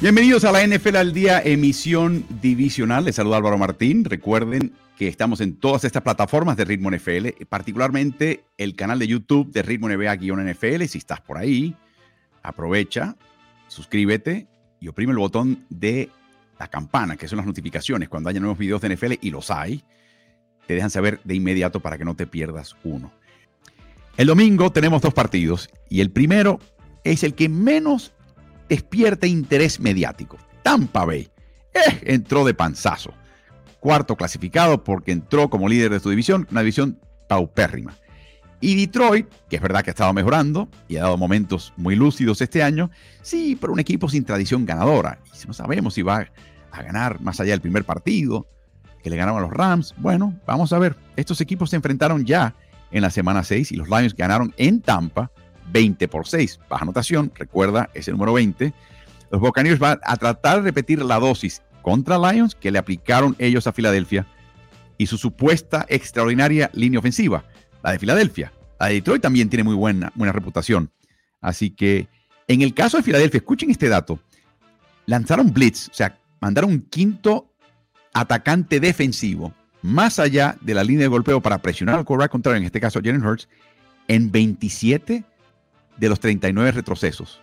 Bienvenidos a la NFL al día, emisión divisional. Les saluda Álvaro Martín. Recuerden que estamos en todas estas plataformas de Ritmo NFL, particularmente el canal de YouTube de Ritmo NBA-NFL. Si estás por ahí, aprovecha, suscríbete y oprime el botón de la campana, que son las notificaciones cuando haya nuevos videos de NFL y los hay. Te dejan saber de inmediato para que no te pierdas uno. El domingo tenemos dos partidos y el primero es el que menos despierta interés mediático. Tampa Bay eh, entró de panzazo. Cuarto clasificado porque entró como líder de su división, una división paupérrima. Y Detroit, que es verdad que ha estado mejorando y ha dado momentos muy lúcidos este año, sí, pero un equipo sin tradición ganadora. Y no sabemos si va a ganar más allá del primer partido, que le ganaron a los Rams. Bueno, vamos a ver. Estos equipos se enfrentaron ya en la semana 6 y los Lions ganaron en Tampa 20 por 6. Baja anotación, recuerda, es el número 20. Los Buccaneers van a tratar de repetir la dosis contra Lions que le aplicaron ellos a Filadelfia y su supuesta extraordinaria línea ofensiva, la de Filadelfia. La de Detroit también tiene muy buena, buena reputación. Así que en el caso de Filadelfia, escuchen este dato, lanzaron blitz, o sea, mandaron un quinto atacante defensivo más allá de la línea de golpeo para presionar al quarterback contrario, en este caso Jalen Hurts, en 27 de los 39 retrocesos.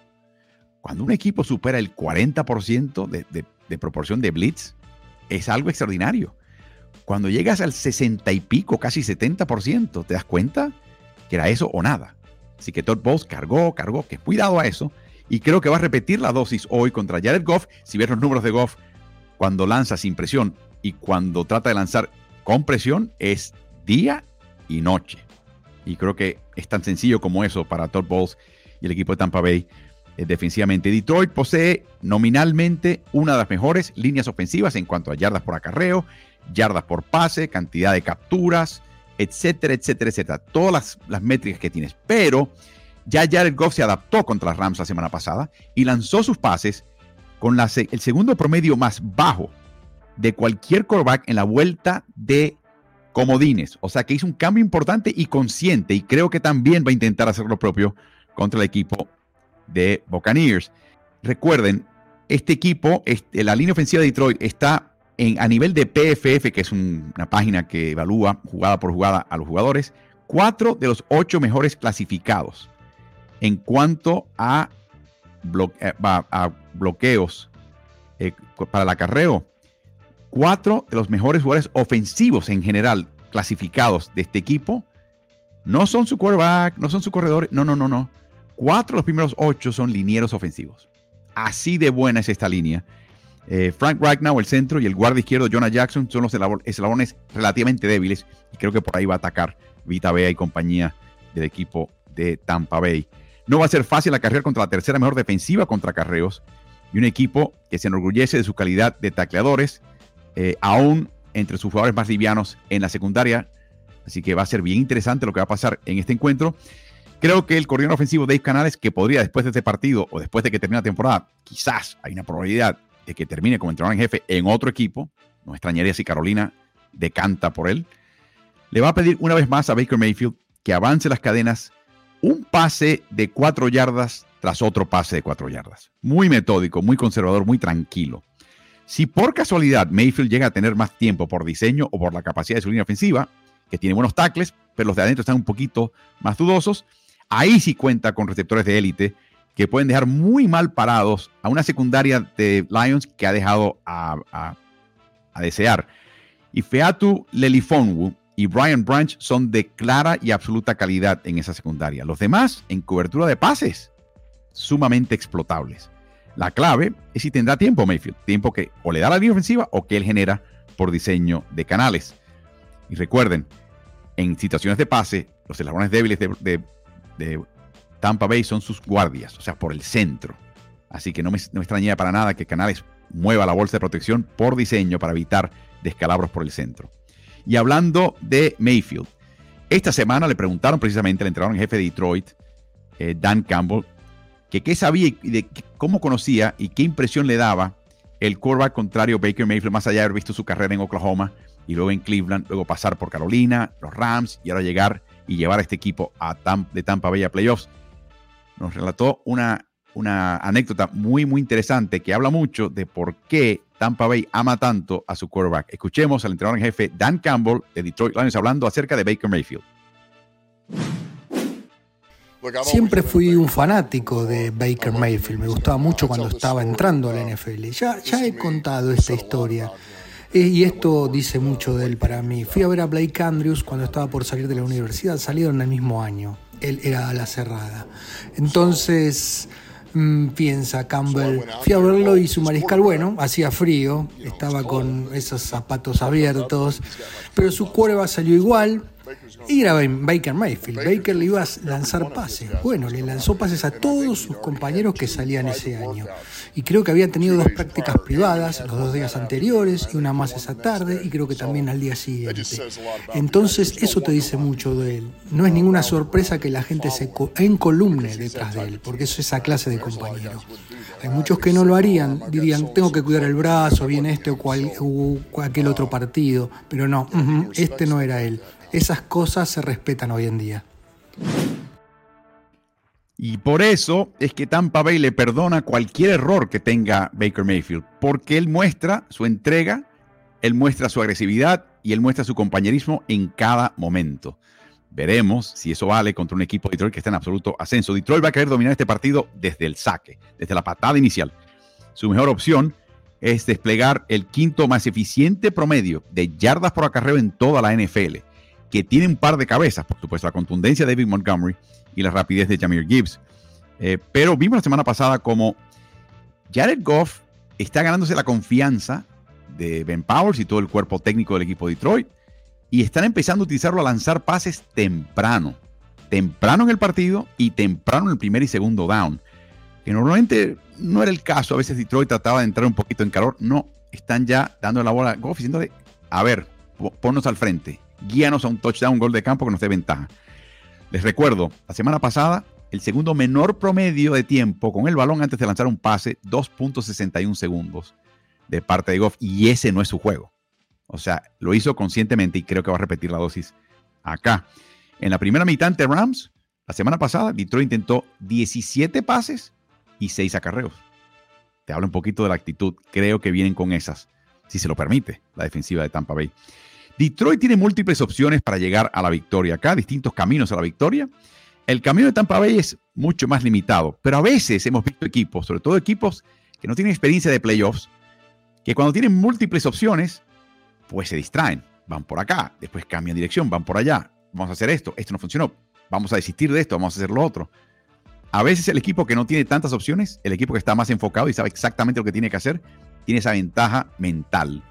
Cuando un equipo supera el 40% de, proporción de blitz, es algo extraordinario. Cuando llegas al 60 y pico, casi 70%, ¿te das cuenta que era eso o nada? Así que Todd Bowles cargó, cargó, que cuidado a eso. Y creo que va a repetir la dosis hoy contra Jared Goff. Si ves los números de Goff, cuando lanza sin presión y cuando trata de lanzar con presión, es día y noche. Y creo que es tan sencillo como eso para Todd Bowles y el equipo de Tampa Bay eh, defensivamente. Detroit posee nominalmente una de las mejores líneas ofensivas en cuanto a yardas por acarreo, yardas por pase, cantidad de capturas, etcétera, etcétera, etcétera. Todas las, las métricas que tienes. Pero ya Jared Goff se adaptó contra Rams la semana pasada y lanzó sus pases con el segundo promedio más bajo de cualquier quarterback en la vuelta de comodines. O sea que hizo un cambio importante y consciente y creo que también va a intentar hacer lo propio contra el equipo de Buccaneers. Recuerden, este equipo, este, la línea ofensiva de Detroit está en, a nivel de PFF, que es una página que evalúa jugada por jugada a los jugadores, cuatro de los ocho mejores clasificados en cuanto a, eh, bloqueos eh, para el acarreo cuatro de los mejores jugadores ofensivos en general clasificados de este equipo no son su quarterback, no son su corredor, no, no, no, no. Cuatro de los primeros ocho son linieros ofensivos. Así de buena es esta línea. Eh, Frank Ragnow, el centro, y el guardia izquierdo, Jonah Jackson, son los eslabones relativamente débiles. Y creo que por ahí va a atacar Vita Bea y compañía del equipo de Tampa Bay. No va a ser fácil la carrera contra la tercera mejor defensiva contra carreos y un equipo que se enorgullece de su calidad de tacleadores eh, aún entre sus jugadores más livianos en la secundaria. Así que va a ser bien interesante lo que va a pasar en este encuentro. Creo que el coordinador ofensivo Dave Canales, que podría después de este partido o después de que termine la temporada, quizás hay una probabilidad de que termine como entrenador en jefe en otro equipo, no extrañaría si Carolina decanta por él, le va a pedir una vez más a Baker Mayfield que avance las cadenas un pase de cuatro yardas tras otro pase de cuatro yardas. Muy metódico, muy conservador, muy tranquilo. Si por casualidad Mayfield llega a tener más tiempo por diseño o por la capacidad de su línea ofensiva, que tiene buenos tackles, pero los de adentro están un poquito más dudosos, ahí sí cuenta con receptores de élite que pueden dejar muy mal parados a una secundaria de Lions que ha dejado a, desear. Y Featu Lelifonwu y Brian Branch son de clara y absoluta calidad en esa secundaria. Los demás, en cobertura de pases, sumamente explotables. La clave es si tendrá tiempo Mayfield, tiempo que o le da la línea ofensiva o que él genera por diseño de canales. Y recuerden, en situaciones de pase, los eslabones débiles de, Tampa Bay son sus guardias, o sea, por el centro. Así que no me, no extrañaría para nada que Canales mueva la bolsa de protección por diseño para evitar descalabros por el centro. Y hablando de Mayfield, esta semana le preguntaron precisamente al entrenador en jefe de Detroit, eh, Dan Campbell, que qué sabía y de cómo conocía y qué impresión le daba el quarterback contrario Baker Mayfield, más allá de haber visto su carrera en Oklahoma y luego en Cleveland, luego pasar por Carolina, los Rams y ahora llegar y llevar a este equipo a de Tampa Bay a playoffs. Nos relató una, anécdota muy, muy interesante que habla mucho de por qué Tampa Bay ama tanto a su quarterback. Escuchemos al entrenador en jefe Dan Campbell de Detroit Lions hablando acerca de Baker Mayfield. Siempre fui un fanático de Baker Mayfield, me gustaba mucho cuando estaba entrando a la NFL. Ya, ya he contado esta historia y esto dice mucho de él para mí. Fui a ver a Blake Andrews cuando estaba por salir de la universidad, salieron el mismo año. Él era a la cerrada. Entonces mm, piensa Campbell, fui a verlo y su mariscal, bueno, hacía frío, estaba con esos zapatos abiertos, pero su cuerva salió igual, y era Baker Mayfield. Baker le iba a lanzar pases. Bueno, le lanzó pases a todos sus compañeros que salían ese año. Y creo que había tenido dos prácticas privadas los dos días anteriores y una más esa tarde y creo que también al día siguiente. Entonces eso te dice mucho de él. No es ninguna sorpresa que la gente se encolumne detrás de él, porque es esa clase de compañero. Hay muchos que no lo harían, dirían, tengo que cuidar el brazo, viene este o, cual, aquel otro partido, pero no, este no era él. Esas cosas se respetan hoy en día. Y por eso es que Tampa Bay le perdona cualquier error que tenga Baker Mayfield, porque él muestra su entrega, él muestra su agresividad y él muestra su compañerismo en cada momento. Veremos si eso vale contra un equipo de Detroit que está en absoluto ascenso. Detroit va a querer dominar este partido desde el saque, desde la patada inicial. Su mejor opción es desplegar el quinto más eficiente promedio de yardas por acarreo en toda la NFL que tiene un par de cabezas, por supuesto, la contundencia de David Montgomery y la rapidez de Jamir Gibbs. Eh, pero vimos la semana pasada como Jared Goff está ganándose la confianza de Ben Powers y todo el cuerpo técnico del equipo de Detroit y están empezando a utilizarlo a lanzar pases temprano, temprano en el partido y temprano en el primer y segundo down, que normalmente no era el caso, a veces Detroit trataba de entrar un poquito en calor, no, están ya dando la bola a Goff diciéndole, a ver, ponnos al frente, guíanos a un touchdown, un gol de campo que nos dé ventaja. Les recuerdo, la semana pasada, el segundo menor promedio de tiempo con el balón antes de lanzar un pase, 2.61 segundos de parte de Goff, y ese no es su juego. O sea, lo hizo conscientemente y creo que va a repetir la dosis acá. En la primera mitad ante Rams, la semana pasada, Detroit intentó 17 pases y 6 acarreos. Te hablo un poquito de la actitud. Creo que vienen con esas, si se lo permite, la defensiva de Tampa Bay. Detroit tiene múltiples opciones para llegar a la victoria. Acá, distintos caminos a la victoria. El camino de Tampa Bay es mucho más limitado, pero a veces hemos visto equipos, sobre todo equipos que no tienen experiencia de playoffs, que cuando tienen múltiples opciones, pues se distraen. Van por acá, después cambian dirección, van por allá. Vamos a hacer esto, esto no funcionó. Vamos a desistir de esto, vamos a hacer lo otro. A veces el equipo que no tiene tantas opciones, el equipo que está más enfocado y sabe exactamente lo que tiene que hacer, tiene esa ventaja mental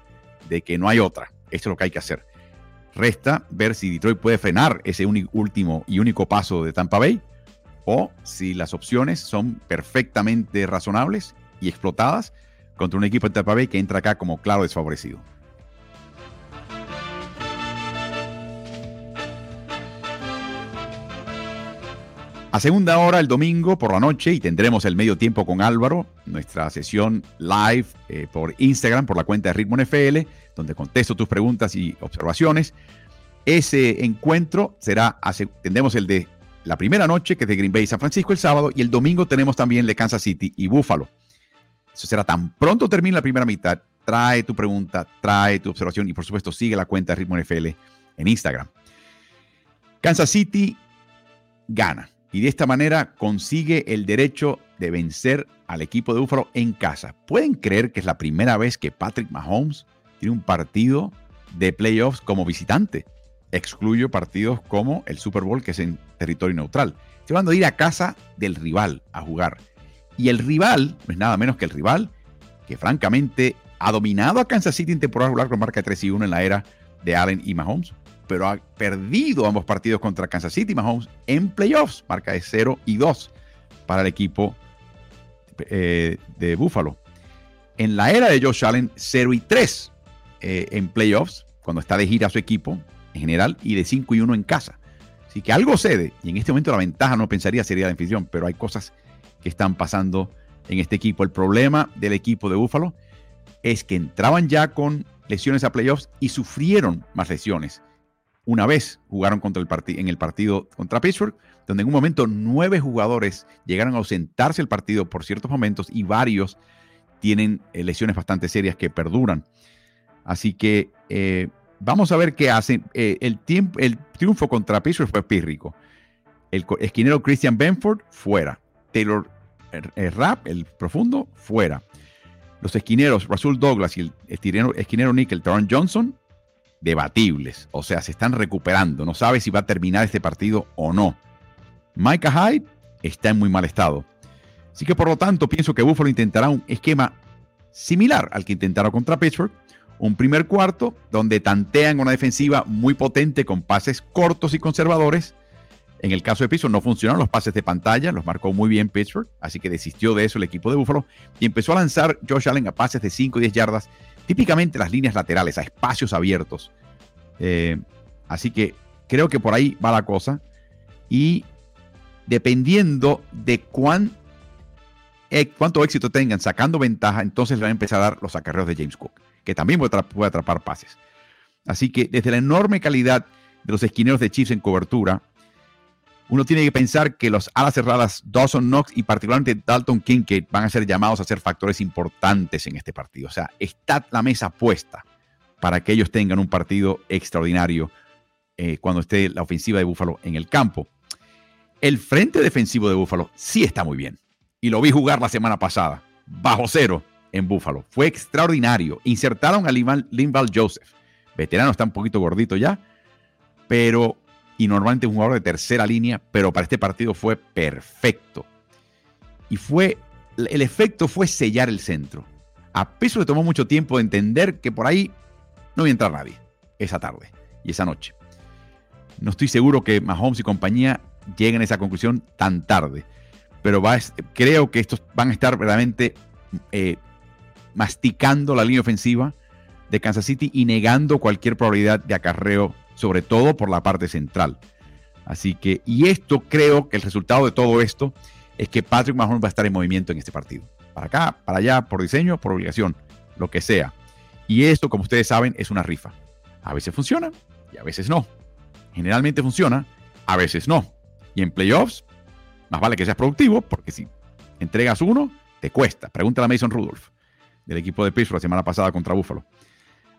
de que no hay otra. Esto es lo que hay que hacer. Resta ver si Detroit puede frenar ese último y único paso de Tampa Bay o si las opciones son perfectamente razonables y explotadas contra un equipo de Tampa Bay que entra acá como claro desfavorecido. A segunda hora el domingo por la noche y tendremos el medio tiempo con Álvaro, nuestra sesión live eh, por Instagram, por la cuenta de Ritmo NFL, donde contesto tus preguntas y observaciones. Ese encuentro será, tendremos el de la primera noche, que es de Green Bay y San Francisco el sábado, y el domingo tenemos también de Kansas City y Buffalo. Eso será tan pronto termine la primera mitad. Trae tu pregunta, trae tu observación y por supuesto sigue la cuenta de Ritmo NFL en Instagram. Kansas City gana y de esta manera consigue el derecho de vencer al equipo de Búfalo en casa. ¿Pueden creer que es la primera vez que Patrick Mahomes tiene un partido de playoffs como visitante? Excluyo partidos como el Super Bowl, que es en territorio neutral. Estoy hablando de ir a casa del rival a jugar. Y el rival no es nada menos que el rival que francamente ha dominado a Kansas City en temporada regular con marca 3 y 1 en la era de Allen y Mahomes pero ha perdido ambos partidos contra Kansas City Mahomes en playoffs, marca de 0 y 2 para el equipo eh, de Buffalo. En la era de Josh Allen, 0 y 3 eh, en playoffs, cuando está de gira su equipo en general, y de 5 y 1 en casa. Así que algo cede, y en este momento la ventaja no pensaría sería la anfitrión, pero hay cosas que están pasando en este equipo. El problema del equipo de Buffalo es que entraban ya con lesiones a playoffs y sufrieron más lesiones una vez jugaron contra el en el partido contra Pittsburgh, donde en un momento nueve jugadores llegaron a ausentarse el partido por ciertos momentos y varios tienen eh, lesiones bastante serias que perduran. Así que eh, vamos a ver qué hacen. Eh, el, el, triunfo contra Pittsburgh fue pírrico. El esquinero Christian Benford, fuera. Taylor Rapp, el profundo, fuera. Los esquineros Russell Douglas y el esquinero, esquinero Nickel, Taron Johnson, debatibles. O sea, se están recuperando. No sabe si va a terminar este partido o no. Micah Hyde está en muy mal estado. Así que por lo tanto pienso que Buffalo intentará un esquema similar al que intentaron contra Pittsburgh. Un primer cuarto donde tantean una defensiva muy potente con pases cortos y conservadores. En el caso de Pittsburgh no funcionaron los pases de pantalla, los marcó muy bien Pittsburgh, así que desistió de eso el equipo de Buffalo y empezó a lanzar Josh Allen a pases de 5 y 10 yardas, típicamente las líneas laterales, a espacios abiertos. Eh, así que creo que por ahí va la cosa. Y dependiendo de cuán eh, cuánto éxito tengan sacando ventaja, entonces le van a empezar a dar los acarreos de James Cook, que también puede, atrapar pases. Así que desde la enorme calidad de los esquineros de Chiefs en cobertura, uno tiene que pensar que los alas cerradas Dawson Knox y particularmente Dalton Kincaid van a ser llamados a ser factores importantes en este partido. O sea, está la mesa puesta para que ellos tengan un partido extraordinario eh, cuando esté la ofensiva de Búfalo en el campo. El frente defensivo de Búfalo sí está muy bien y lo vi jugar la semana pasada, bajo cero en Buffalo. Fue extraordinario. Insertaron a Linval Joseph. Veterano, está un poquito gordito ya, pero, y normalmente un jugador de tercera línea, pero para este partido fue perfecto. Y fue, el efecto fue sellar el centro. A peso le tomó mucho tiempo de entender que por ahí no iba a entrar nadie esa tarde y esa noche. No estoy seguro que Mahomes y compañía lleguen a esa conclusión tan tarde pero creo que estos van a estar realmente eh, masticando la línea ofensiva de Kansas City y negando cualquier probabilidad de acarreo, sobre todo por la parte central. Así que, y esto creo que el resultado de todo esto es que Patrick Mahomes va a estar en movimiento en este partido. Para acá, para allá, por diseño, por obligación, lo que sea. Y esto, como ustedes saben, es una rifa. A veces funciona y a veces no. Generalmente funciona, a veces no. Y en playoffs más vale que seas productivo, porque si entregas uno, te cuesta. Pregúntale a Mason Rudolph, del equipo de Pittsburgh la semana pasada contra Buffalo.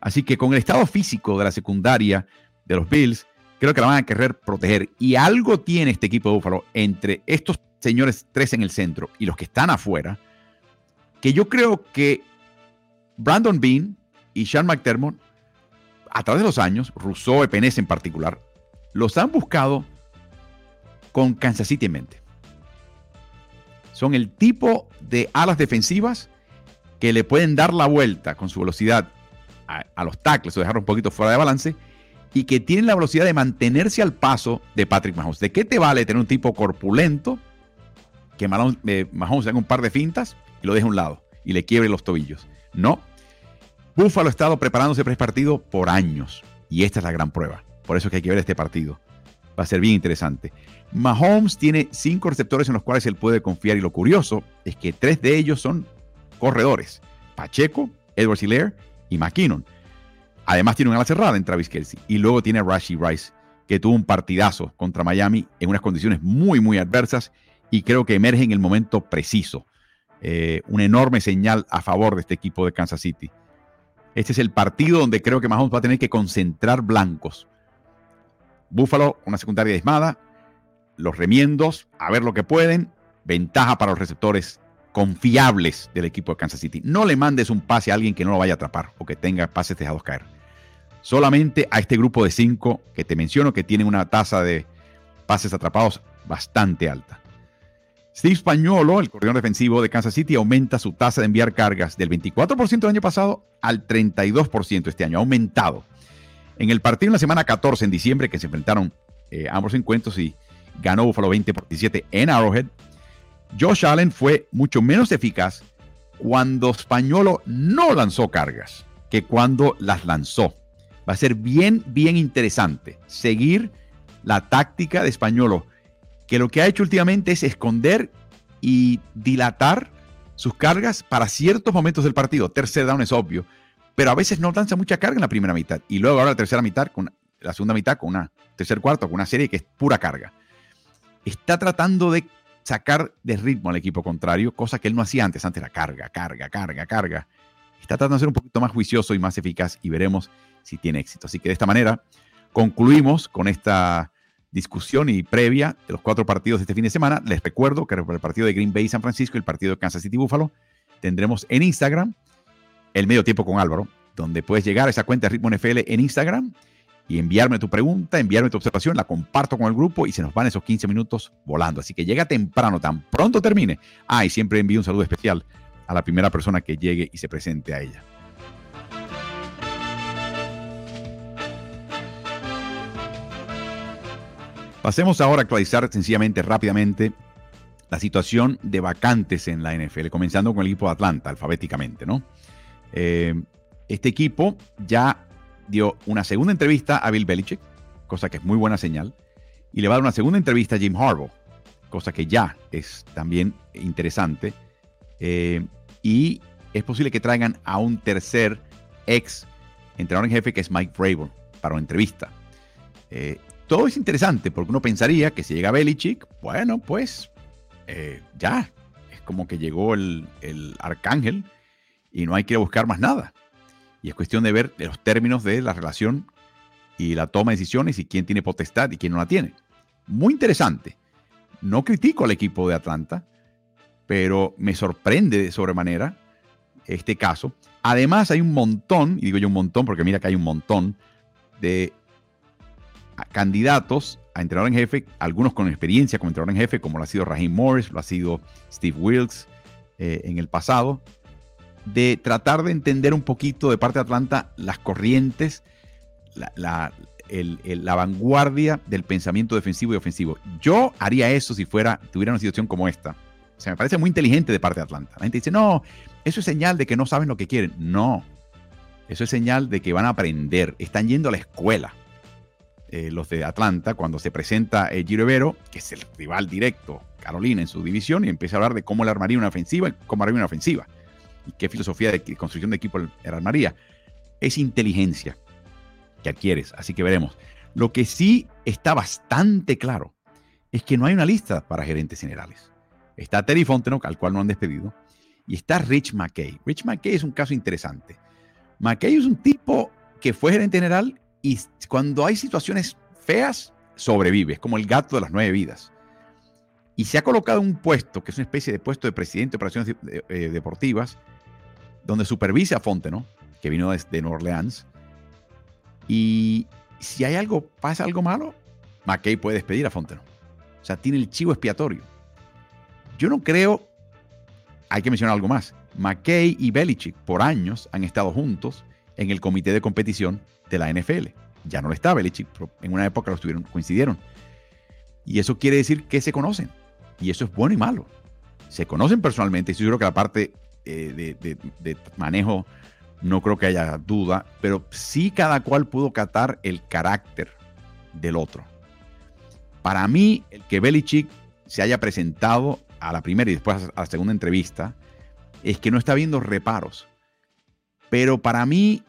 Así que con el estado físico de la secundaria de los Bills, creo que la van a querer proteger. Y algo tiene este equipo de Buffalo entre estos señores tres en el centro y los que están afuera, que yo creo que Brandon Bean y Sean McDermott, a través de los años, Rousseau, Epenez en particular, los han buscado con Kansas City en mente. Son el tipo de alas defensivas que le pueden dar la vuelta con su velocidad a, los tackles o dejar un poquito fuera de balance y que tienen la velocidad de mantenerse al paso de Patrick Mahomes. ¿De qué te vale tener un tipo corpulento que eh, Mahomes, haga un par de fintas y lo deje a un lado y le quiebre los tobillos? No. Buffalo ha estado preparándose para este partido por años y esta es la gran prueba. Por eso es que hay que ver este partido. Va a ser bien interesante. Mahomes tiene cinco receptores en los cuales él puede confiar y lo curioso es que tres de ellos son corredores. Pacheco, Edward Hilaire y McKinnon. Además tiene una ala cerrada en Travis Kelsey. Y luego tiene a Rashi Rice, que tuvo un partidazo contra Miami en unas condiciones muy, muy adversas y creo que emerge en el momento preciso. Eh, una enorme señal a favor de este equipo de Kansas City. Este es el partido donde creo que Mahomes va a tener que concentrar blancos. Buffalo, una secundaria desmada, los remiendos, a ver lo que pueden. Ventaja para los receptores confiables del equipo de Kansas City. No le mandes un pase a alguien que no lo vaya a atrapar o que tenga pases dejados caer. Solamente a este grupo de cinco que te menciono que tienen una tasa de pases atrapados bastante alta. Steve Spagnolo, el coordinador defensivo de Kansas City, aumenta su tasa de enviar cargas del 24% del año pasado al 32% este año. Ha aumentado. En el partido en la semana 14 en diciembre, que se enfrentaron eh, ambos encuentros y ganó Buffalo 20 por 17 en Arrowhead. Josh Allen fue mucho menos eficaz cuando Spañolo no lanzó cargas que cuando las lanzó. Va a ser bien, bien interesante seguir la táctica de Españolo, que lo que ha hecho últimamente es esconder y dilatar sus cargas para ciertos momentos del partido. Tercer down es obvio, pero a veces no lanza mucha carga en la primera mitad y luego ahora la tercera mitad con la segunda mitad con una tercer cuarto, con una serie que es pura carga. Está tratando de sacar de ritmo al equipo contrario, cosa que él no hacía antes. Antes era carga, carga, carga, carga. Está tratando de ser un poquito más juicioso y más eficaz y veremos si tiene éxito. Así que de esta manera concluimos con esta discusión y previa de los cuatro partidos de este fin de semana. Les recuerdo que el partido de Green Bay San Francisco y el partido de Kansas City Buffalo tendremos en Instagram el medio tiempo con Álvaro, donde puedes llegar a esa cuenta de Ritmo NFL en Instagram y enviarme tu pregunta, enviarme tu observación, la comparto con el grupo y se nos van esos 15 minutos volando. Así que llega temprano, tan pronto termine. Ah, y siempre envío un saludo especial a la primera persona que llegue y se presente a ella. Pasemos ahora a actualizar sencillamente, rápidamente, la situación de vacantes en la NFL, comenzando con el equipo de Atlanta, alfabéticamente, ¿no? Eh, este equipo ya dio una segunda entrevista a Bill Belichick, cosa que es muy buena señal, y le va a dar una segunda entrevista a Jim Harbaugh, cosa que ya es también interesante. Eh, y es posible que traigan a un tercer ex entrenador en jefe que es Mike Vrabel para una entrevista. Eh, todo es interesante porque uno pensaría que si llega Belichick, bueno, pues eh, ya, es como que llegó el, arcángel y no hay que buscar más nada. Y es cuestión de ver los términos de la relación y la toma de decisiones y quién tiene potestad y quién no la tiene. Muy interesante. No critico al equipo de Atlanta, pero me sorprende de sobremanera este caso. Además, hay un montón, y digo yo un montón porque mira que hay un montón de candidatos a entrenador en jefe, algunos con experiencia como entrenador en jefe, como lo ha sido Raheem Morris, lo ha sido Steve Wilkes eh, en el pasado, de tratar de entender un poquito de parte de Atlanta las corrientes, la, la, vanguardia del pensamiento defensivo y ofensivo. Yo haría eso si fuera, tuviera una situación como esta. O sea, me parece muy inteligente de parte de Atlanta. La gente dice, no, eso es señal de que no saben lo que quieren. No, eso es señal de que van a aprender, están yendo a la escuela. Eh, los de Atlanta, cuando se presenta el Giro Evero, que es el rival directo, Carolina, en su división, y empieza a hablar de cómo le armaría una ofensiva y cómo armaría una ofensiva. Y qué filosofía de construcción de equipo le armaría. Es inteligencia que adquieres, así que veremos. Lo que sí está bastante claro es que no hay una lista para gerentes generales. Está Terry Fontenot, al cual no han despedido, y está Rich McKay. Rich McKay es un caso interesante. McKay es un tipo que fue gerente general y cuando hay situaciones feas, sobrevive. Es como el gato de las nueve vidas. Y se ha colocado un puesto, que es una especie de puesto de presidente de operaciones eh, deportivas, donde supervisa a Fonte, ¿no? Que vino desde Nueva Orleans. Y si hay algo, pasa algo malo, McKay puede despedir a Fonte, O sea, tiene el chivo expiatorio. Yo no creo, hay que mencionar algo más. McKay y Belichick por años han estado juntos en el comité de competición de la NFL. Ya no lo está Belichick, pero en una época los tuvieron, coincidieron. Y eso quiere decir que se conocen. Y eso es bueno y malo. Se conocen personalmente. Yo creo que la parte eh, de, manejo no creo que haya duda, pero sí cada cual pudo catar el carácter del otro. Para mí, el que Belichick se haya presentado a la primera y después a la segunda entrevista es que no está viendo reparos. Pero para mí,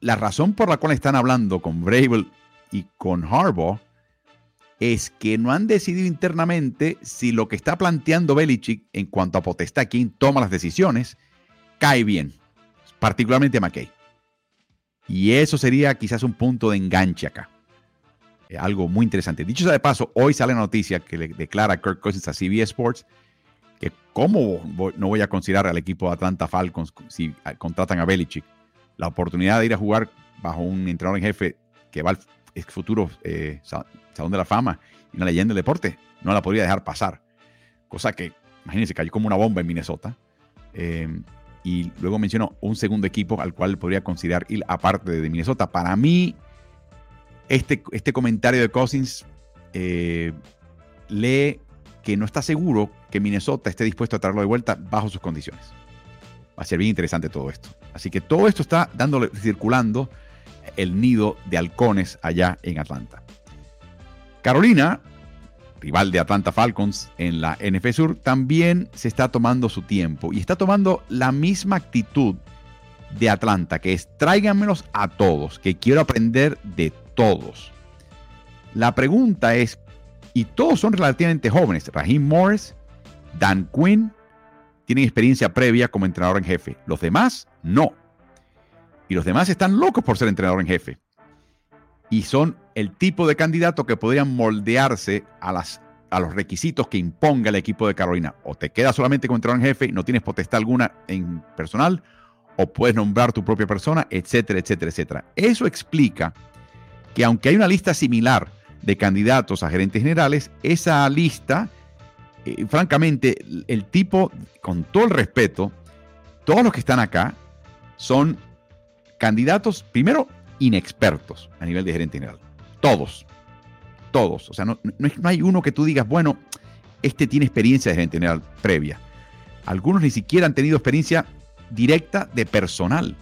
la razón por la cual están hablando con Bravel y con Harbaugh es que no han decidido internamente si lo que está planteando Belichick en cuanto a potestad, quien toma las decisiones, cae bien, particularmente a McKay. Y eso sería quizás un punto de enganche acá. Eh, algo muy interesante. Dicho sea de paso, hoy sale la noticia que le declara Kirk Cousins a CBS Sports que cómo no voy a considerar al equipo de Atlanta Falcons si contratan a Belichick la oportunidad de ir a jugar bajo un entrenador en jefe que va al futuro eh, Salón de la Fama y una leyenda del deporte, no la podría dejar pasar. Cosa que, imagínense, cayó como una bomba en Minnesota. Eh, y luego menciono un segundo equipo al cual podría considerar ir aparte de Minnesota. Para mí, este, este comentario de Cousins eh, lee que no está seguro que Minnesota esté dispuesto a traerlo de vuelta bajo sus condiciones. Va a ser bien interesante todo esto. Así que todo esto está dándole, circulando el nido de halcones allá en Atlanta. Carolina, rival de Atlanta Falcons en la NF Sur, también se está tomando su tiempo y está tomando la misma actitud de Atlanta, que es tráiganmelos a todos, que quiero aprender de todos. La pregunta es, y todos son relativamente jóvenes, Raheem Morris, Dan Quinn, tienen experiencia previa como entrenador en jefe. Los demás, no. Y los demás están locos por ser entrenador en jefe. Y son el tipo de candidato que podrían moldearse a, las, a los requisitos que imponga el equipo de Carolina. O te quedas solamente como entrenador en jefe y no tienes potestad alguna en personal, o puedes nombrar tu propia persona, etcétera, etcétera, etcétera. Eso explica que aunque hay una lista similar de candidatos a gerentes generales, esa lista eh, francamente, el tipo, con todo el respeto, todos los que están acá son candidatos, primero, inexpertos a nivel de gerente general. Todos. Todos. O sea, no, hay uno que tú digas, bueno, este tiene experiencia de gerente general previa. Algunos ni siquiera han tenido experiencia directa de personal.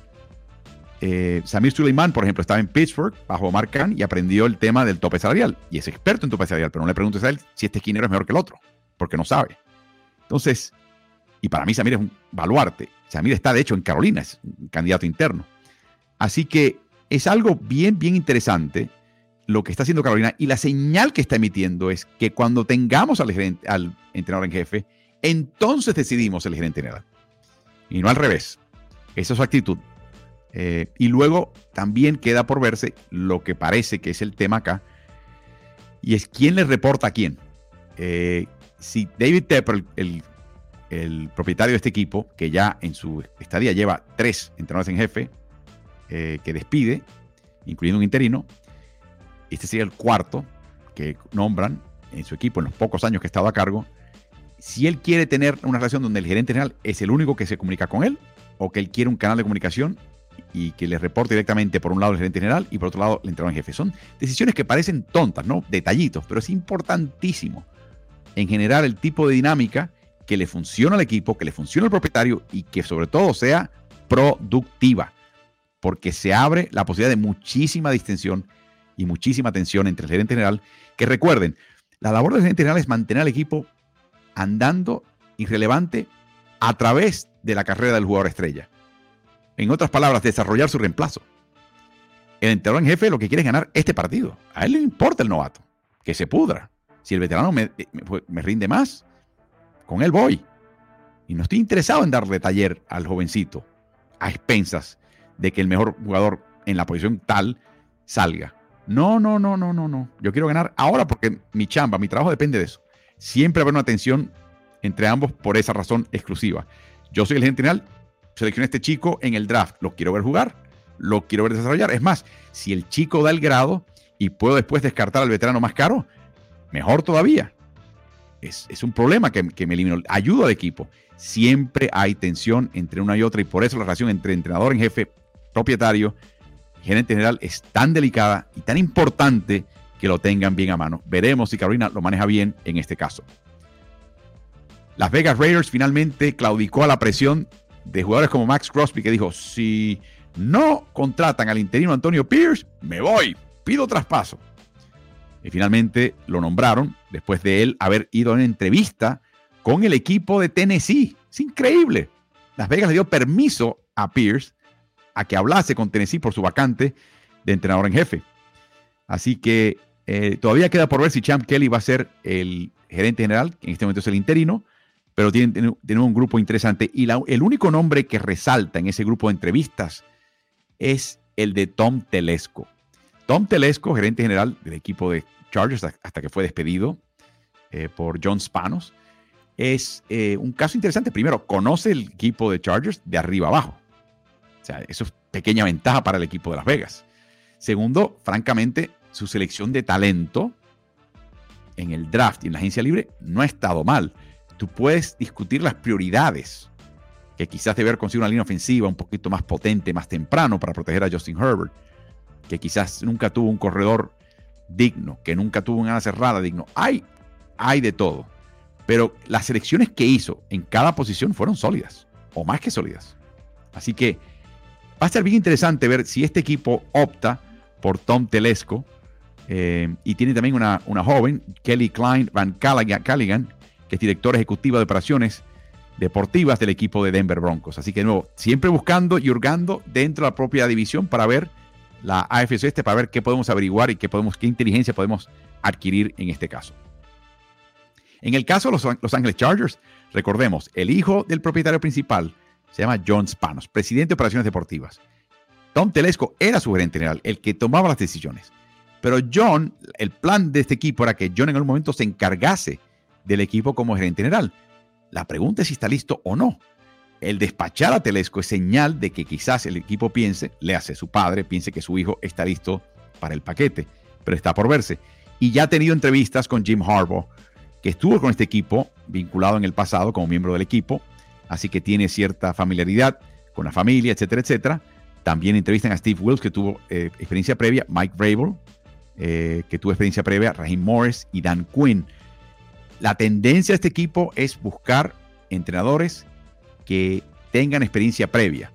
Eh, Samir Suleiman, por ejemplo, estaba en Pittsburgh bajo Mark Kahn y aprendió el tema del tope salarial. Y es experto en tope salarial, pero no le preguntes a él si este esquinero es mejor que el otro porque no sabe. Entonces, y para mí Samir es un baluarte. Samir está de hecho en Carolina, es un candidato interno. Así que es algo bien, bien interesante lo que está haciendo Carolina y la señal que está emitiendo es que cuando tengamos al, al entrenador en jefe, entonces decidimos el gerente general. Y no al revés. Esa es su actitud. Eh, y luego también queda por verse lo que parece que es el tema acá, y es quién le reporta a quién. Eh, si David Tepper, el, propietario de este equipo, que ya en su estadía lleva tres entrenadores en jefe, eh, que despide, incluyendo un interino, este sería el cuarto que nombran en su equipo en los pocos años que ha estado a cargo. Si él quiere tener una relación donde el gerente general es el único que se comunica con él, o que él quiere un canal de comunicación y que le reporte directamente por un lado el gerente general y por otro lado el entrenador en jefe. Son decisiones que parecen tontas, ¿no? Detallitos, pero es importantísimo en generar el tipo de dinámica que le funciona al equipo, que le funciona al propietario y que sobre todo sea productiva, porque se abre la posibilidad de muchísima distensión y muchísima tensión entre el gerente general, que recuerden, la labor del gerente general es mantener al equipo andando irrelevante a través de la carrera del jugador estrella. En otras palabras, desarrollar su reemplazo. El entrenador en jefe lo que quiere es ganar este partido. A él le importa el novato, que se pudra. Si el veterano me, rinde más, con él voy. Y no estoy interesado en darle taller al jovencito a expensas de que el mejor jugador en la posición tal salga. No, no, no, no, no, no. Yo quiero ganar ahora porque mi chamba, mi trabajo depende de eso. Siempre habrá una tensión entre ambos por esa razón exclusiva. Yo soy el general, seleccioné a este chico en el draft, lo quiero ver jugar, lo quiero ver desarrollar. Es más, si el chico da el grado y puedo después descartar al veterano más caro, mejor todavía. Es, un problema que, me eliminó. Ayuda al equipo. Siempre hay tensión entre una y otra y por eso la relación entre entrenador en jefe, propietario, gerente general es tan delicada y tan importante que lo tengan bien a mano. Veremos si Carolina lo maneja bien en este caso. Las Vegas Raiders finalmente claudicó a la presión de jugadores como Max Crosby que dijo, si no contratan al interino Antonio Pierce, me voy, pido traspaso. Y finalmente lo nombraron después de él haber ido a una entrevista con el equipo de Tennessee. Es increíble. Las Vegas le dio permiso a Pierce a que hablase con Tennessee por su vacante de entrenador en jefe. Así que eh, todavía queda por ver si Champ Kelly va a ser el gerente general, que en este momento es el interino, pero tiene, tiene un grupo interesante. Y el único nombre que resalta en ese grupo de entrevistas es el de Tom Telesco. Tom Telesco, gerente general del equipo de Chargers hasta que fue despedido eh, por John Spanos, es eh, un caso interesante. Primero, conoce el equipo de Chargers de arriba abajo. O sea, eso es pequeña ventaja para el equipo de Las Vegas. Segundo, francamente, su selección de talento en el draft y en la agencia libre no ha estado mal. Tú puedes discutir las prioridades, que quizás debe haber conseguido una línea ofensiva un poquito más potente, más temprano para proteger a Justin Herbert, que quizás nunca tuvo un corredor digno, que nunca tuvo una cerrada digno. Hay, hay de todo. Pero las selecciones que hizo en cada posición fueron sólidas, o más que sólidas. Así que va a ser bien interesante ver si este equipo opta por Tom Telesco. Eh, y tiene también una, una, joven, Kelly Klein Van Calligan, que es directora ejecutiva de operaciones deportivas del equipo de Denver Broncos. Así que de nuevo, siempre buscando y hurgando dentro de la propia división para ver la AFC este para ver qué podemos averiguar y qué, podemos, qué inteligencia podemos adquirir en este caso. En el caso de los Los Angeles Chargers, recordemos, el hijo del propietario principal se llama John Spanos, presidente de operaciones deportivas. Tom Telesco era su gerente general, el que tomaba las decisiones. Pero John, el plan de este equipo era que John en algún momento se encargase del equipo como gerente general. La pregunta es si está listo o no. El despachar a Telesco es señal de que quizás el equipo piense, le hace su padre, piense que su hijo está listo para el paquete, pero está por verse. Y ya ha tenido entrevistas con Jim Harbaugh, que estuvo con este equipo vinculado en el pasado como miembro del equipo, así que tiene cierta familiaridad con la familia, etcétera, etcétera. También entrevistan a Steve Wills, que tuvo eh, experiencia previa, Mike Vrabel, eh, que tuvo experiencia previa, Raheem Morris y Dan Quinn. La tendencia de este equipo es buscar entrenadores que tengan experiencia previa.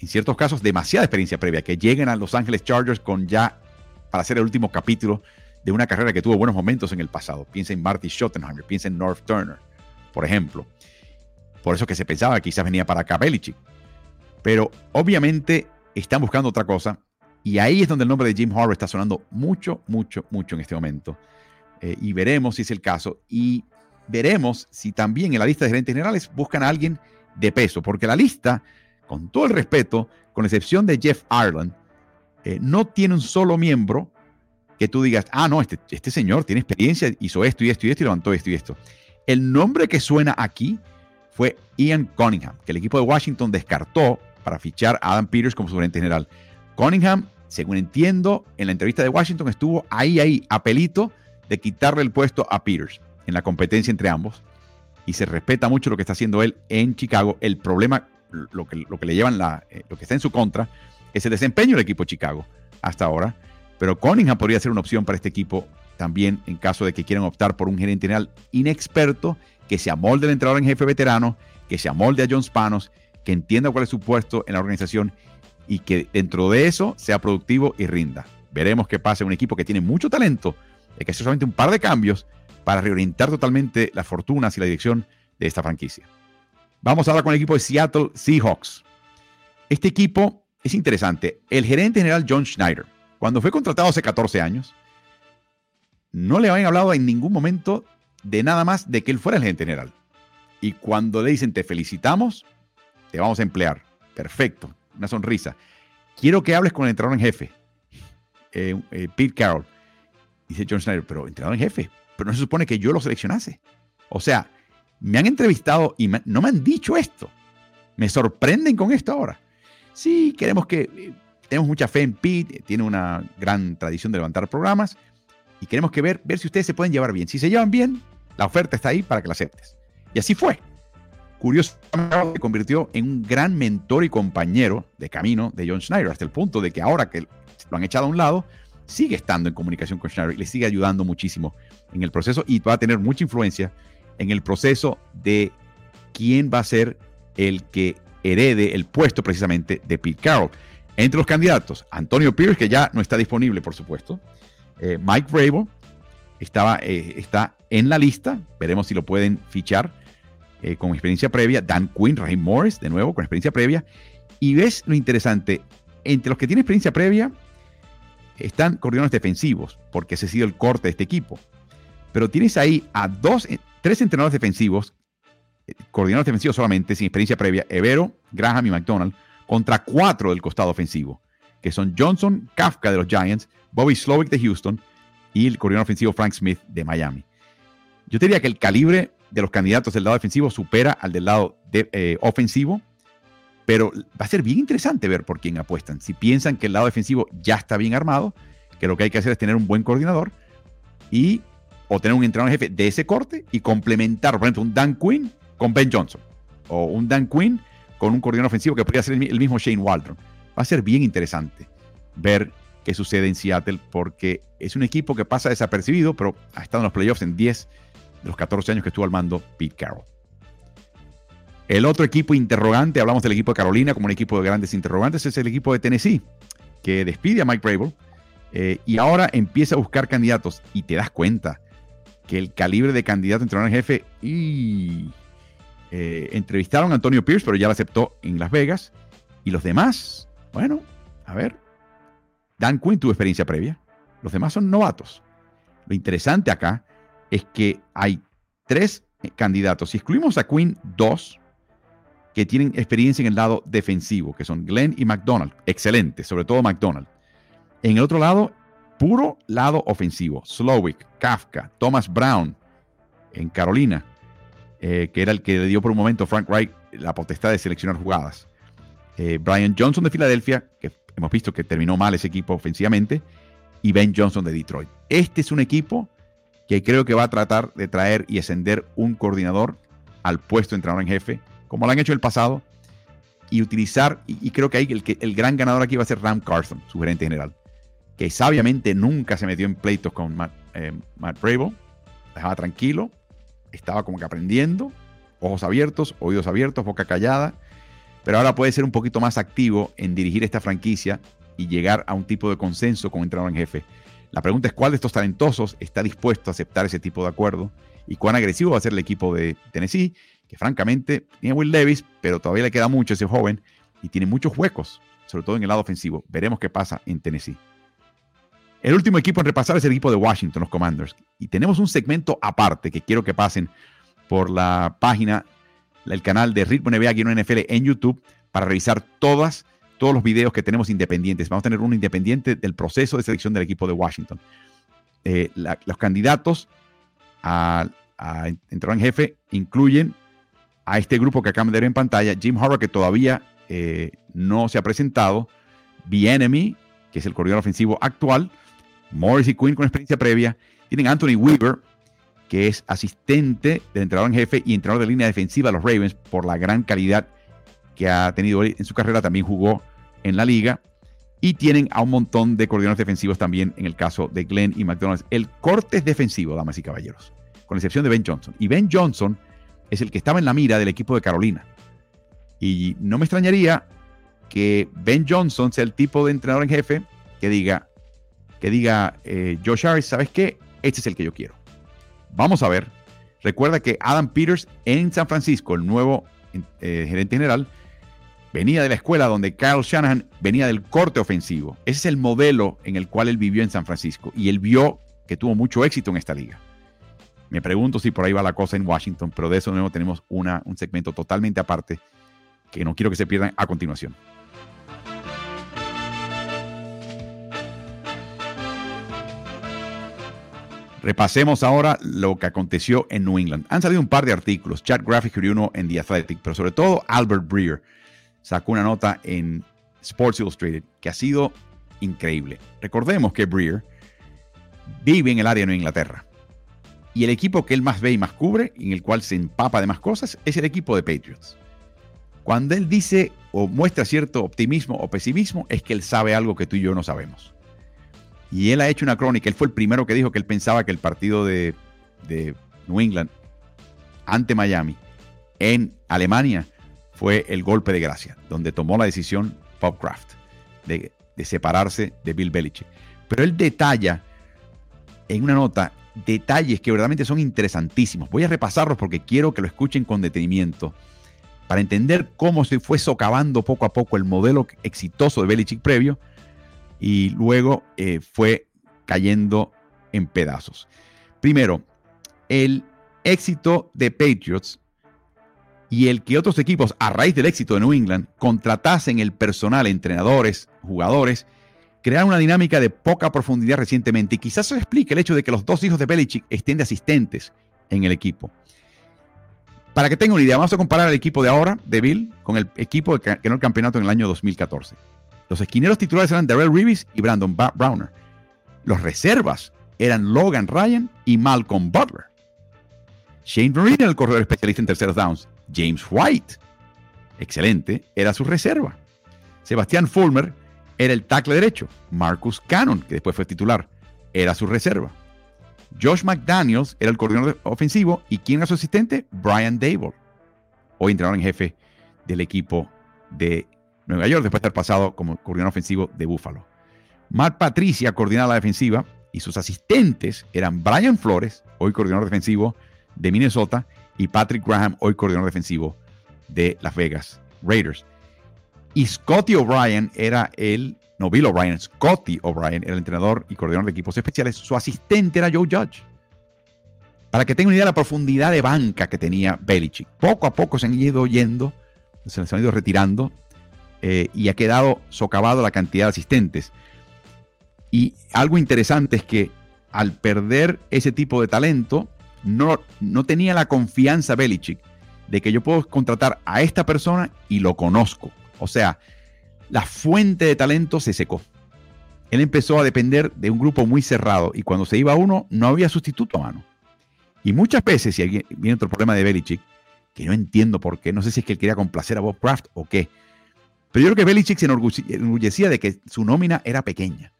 En ciertos casos, demasiada experiencia previa, que lleguen a Los Ángeles Chargers con ya, para hacer el último capítulo de una carrera que tuvo buenos momentos en el pasado. Piensa en Marty Schottenheimer, piensa en North Turner, por ejemplo. Por eso que se pensaba que quizás venía para acá Pero obviamente están buscando otra cosa. Y ahí es donde el nombre de Jim Harbaugh está sonando mucho, mucho, mucho en este momento. Eh, y veremos si es el caso. Y veremos si también en la lista de gerentes generales buscan a alguien de peso. Porque la lista, con todo el respeto, con excepción de Jeff Ireland, eh, no tiene un solo miembro que tú digas, ah, no, este, este señor tiene experiencia, hizo esto y esto y esto y levantó esto y esto. El nombre que suena aquí fue Ian Cunningham, que el equipo de Washington descartó para fichar a Adam Peters como su gerente general. Cunningham, según entiendo, en la entrevista de Washington estuvo ahí, ahí, a pelito de quitarle el puesto a Peters en la competencia entre ambos. Y se respeta mucho lo que está haciendo él en Chicago. El problema, lo que, lo que le llevan, la, eh, lo que está en su contra, es el desempeño del equipo de Chicago hasta ahora. Pero Cunningham podría ser una opción para este equipo también en caso de que quieran optar por un gerente general inexperto que se amolde al entrenador en jefe veterano, que se amolde a John Spanos, que entienda cuál es su puesto en la organización y que dentro de eso sea productivo y rinda. Veremos qué pasa en un equipo que tiene mucho talento, hay que un par de cambios para reorientar totalmente las fortunas y la dirección de esta franquicia. Vamos ahora con el equipo de Seattle Seahawks. Este equipo es interesante. El gerente general John Schneider, cuando fue contratado hace 14 años, no le habían hablado en ningún momento de nada más de que él fuera el gerente general. Y cuando le dicen te felicitamos, te vamos a emplear. Perfecto, una sonrisa. Quiero que hables con el entrenador en jefe, eh, eh, Pete Carroll. Dice John Schneider, pero entrenador en jefe, pero no se supone que yo lo seleccionase. O sea, me han entrevistado y no me han dicho esto. Me sorprenden con esto ahora. Sí, queremos que eh, tenemos mucha fe en Pete, tiene una gran tradición de levantar programas y queremos que ver, ver si ustedes se pueden llevar bien. Si se llevan bien, la oferta está ahí para que la aceptes. Y así fue. Curiosamente se convirtió en un gran mentor y compañero de camino de John Schneider, hasta el punto de que ahora que lo han echado a un lado, sigue estando en comunicación con Schneider y le sigue ayudando muchísimo en el proceso y va a tener mucha influencia en el proceso de quién va a ser el que herede el puesto precisamente de Pete Carroll. Entre los candidatos, Antonio Pierce, que ya no está disponible, por supuesto. Eh, Mike Vrabel estaba, eh, está en la lista. Veremos si lo pueden fichar eh, con experiencia previa. Dan Quinn, Raheem Morris, de nuevo, con experiencia previa. Y ves lo interesante, entre los que tienen experiencia previa están coordinadores defensivos, porque ese ha sido el corte de este equipo. Pero tienes ahí a dos, tres entrenadores defensivos, coordinadores defensivos solamente, sin experiencia previa, Evero, Graham y McDonald, contra cuatro del costado ofensivo, que son Johnson, Kafka de los Giants, Bobby Slowick de Houston y el coordinador ofensivo Frank Smith de Miami. Yo diría que el calibre de los candidatos del lado defensivo supera al del lado eh, ofensivo, pero va a ser bien interesante ver por quién apuestan. Si piensan que el lado defensivo ya está bien armado, que lo que hay que hacer es tener un buen coordinador y o tener un entrenador jefe de ese corte y complementar, por ejemplo, un Dan Quinn con Ben Johnson o un Dan Quinn con un coordinador ofensivo que podría ser el mismo Shane Waldron. Va a ser bien interesante ver qué sucede en Seattle porque es un equipo que pasa desapercibido, pero ha estado en los playoffs en 10 de los 14 años que estuvo al mando Pete Carroll. El otro equipo interrogante, hablamos del equipo de Carolina como un equipo de grandes interrogantes, es el equipo de Tennessee, que despide a Mike Brable eh, y ahora empieza a buscar candidatos y te das cuenta que el calibre de candidato entrenador en jefe y eh, entrevistaron a Antonio Pierce, pero ya lo aceptó en Las Vegas. Y los demás, bueno, a ver, Dan Quinn tuvo experiencia previa. Los demás son novatos. Lo interesante acá es que hay tres candidatos. Si excluimos a Quinn, dos que tienen experiencia en el lado defensivo, que son Glenn y McDonald. Excelente, sobre todo McDonald. En el otro lado, puro lado ofensivo. Slowick, Kafka, Thomas Brown en Carolina, eh, que era el que le dio por un momento Frank Wright la potestad de seleccionar jugadas. Eh, Brian Johnson de Filadelfia, que hemos visto que terminó mal ese equipo ofensivamente, y Ben Johnson de Detroit. Este es un equipo que creo que va a tratar de traer y ascender un coordinador al puesto de entrenador en jefe, como lo han hecho en el pasado, y utilizar, y, creo que ahí el, el gran ganador aquí va a ser Ram Carson, su gerente general, que sabiamente nunca se metió en pleitos con Matt, eh, Matt dejaba tranquilo, estaba como que aprendiendo, ojos abiertos, oídos abiertos, boca callada, pero ahora puede ser un poquito más activo en dirigir esta franquicia y llegar a un tipo de consenso con entrenador en jefe. La pregunta es cuál de estos talentosos está dispuesto a aceptar ese tipo de acuerdo y cuán agresivo va a ser el equipo de Tennessee, que francamente tiene Will Levis, pero todavía le queda mucho a ese joven y tiene muchos huecos, sobre todo en el lado ofensivo. Veremos qué pasa en Tennessee. El último equipo en repasar es el equipo de Washington, los Commanders. Y tenemos un segmento aparte que quiero que pasen por la página, el canal de Ritmo NBA en NFL en YouTube para revisar todas todos los videos que tenemos independientes. Vamos a tener uno independiente del proceso de selección del equipo de Washington. Eh, los candidatos a, a entrar en jefe incluyen a este grupo que acaban de ver en pantalla, Jim Harbaugh, que todavía eh, no se ha presentado, Enemy, que es el coordinador ofensivo actual, Morris y Quinn con experiencia previa, tienen Anthony Weaver, que es asistente del entrenador en jefe y entrenador de línea defensiva de los Ravens por la gran calidad que ha tenido en su carrera, también jugó en la liga. Y tienen a un montón de coordinadores defensivos también en el caso de Glenn y McDonald's. El corte es defensivo, damas y caballeros, con excepción de Ben Johnson. Y Ben Johnson es el que estaba en la mira del equipo de Carolina. Y no me extrañaría que Ben Johnson sea el tipo de entrenador en jefe que diga, que diga, eh, Josh Harris, ¿sabes qué? Este es el que yo quiero. Vamos a ver. Recuerda que Adam Peters en San Francisco, el nuevo eh, gerente general, venía de la escuela donde Kyle Shanahan venía del corte ofensivo. Ese es el modelo en el cual él vivió en San Francisco y él vio que tuvo mucho éxito en esta liga. Me pregunto si por ahí va la cosa en Washington, pero de eso nuevo tenemos una, un segmento totalmente aparte que no quiero que se pierdan a continuación. Repasemos ahora lo que aconteció en New England. Han salido un par de artículos. Chad Graphic y uno en The Athletic, pero sobre todo Albert Breer sacó una nota en Sports Illustrated que ha sido increíble. Recordemos que Breer vive en el área de Nueva Inglaterra. Y el equipo que él más ve y más cubre, en el cual se empapa de más cosas, es el equipo de Patriots. Cuando él dice o muestra cierto optimismo o pesimismo, es que él sabe algo que tú y yo no sabemos. Y él ha hecho una crónica, él fue el primero que dijo que él pensaba que el partido de, New England ante Miami en Alemania fue el golpe de gracia, donde tomó la decisión Popcraft de, de separarse de Bill Belichick. Pero él detalla en una nota detalles que verdaderamente son interesantísimos. Voy a repasarlos porque quiero que lo escuchen con detenimiento para entender cómo se fue socavando poco a poco el modelo exitoso de Belichick previo y luego eh, fue cayendo en pedazos. Primero, el éxito de Patriots y el que otros equipos, a raíz del éxito de New England, contratasen el personal, entrenadores, jugadores, crearon una dinámica de poca profundidad recientemente. Y quizás eso explique el hecho de que los dos hijos de Belichick estén de asistentes en el equipo. Para que tengan una idea, vamos a comparar el equipo de ahora, de Bill, con el equipo que ganó el campeonato en el año 2014. Los esquineros titulares eran Darrell Reeves y Brandon Browner. Los reservas eran Logan Ryan y Malcolm Butler. Shane Vereen el corredor especialista en terceros downs. James White, excelente, era su reserva. Sebastián Fulmer era el tackle derecho. Marcus Cannon, que después fue titular, era su reserva. Josh McDaniels era el coordinador ofensivo. ¿Y quién era su asistente? Brian Dable, hoy entrenador en jefe del equipo de Nueva York, después de estar pasado como coordinador ofensivo de Buffalo. Matt Patricia coordinaba la defensiva y sus asistentes eran Brian Flores, hoy coordinador defensivo de Minnesota, y Patrick Graham, hoy coordinador defensivo de Las Vegas Raiders. Y Scotty O'Brien era el no Bill O'Brien, Scotty O'Brien, el entrenador y coordinador de equipos especiales, su asistente era Joe Judge. Para que tengan una idea de la profundidad de banca que tenía Belichick. Poco a poco se han ido yendo, se han ido retirando eh, y ha quedado socavado la cantidad de asistentes. Y algo interesante es que al perder ese tipo de talento, no, no tenía la confianza Belichick de que yo puedo contratar a esta persona y lo conozco. O sea, la fuente de talento se secó. Él empezó a depender de un grupo muy cerrado y cuando se iba uno no había sustituto a mano. Y muchas veces, y viene otro problema de Belichick, que no entiendo por qué, no sé si es que él quería complacer a Bob Kraft o qué, pero yo creo que Belichick se enorgullecía de que su nómina era pequeña,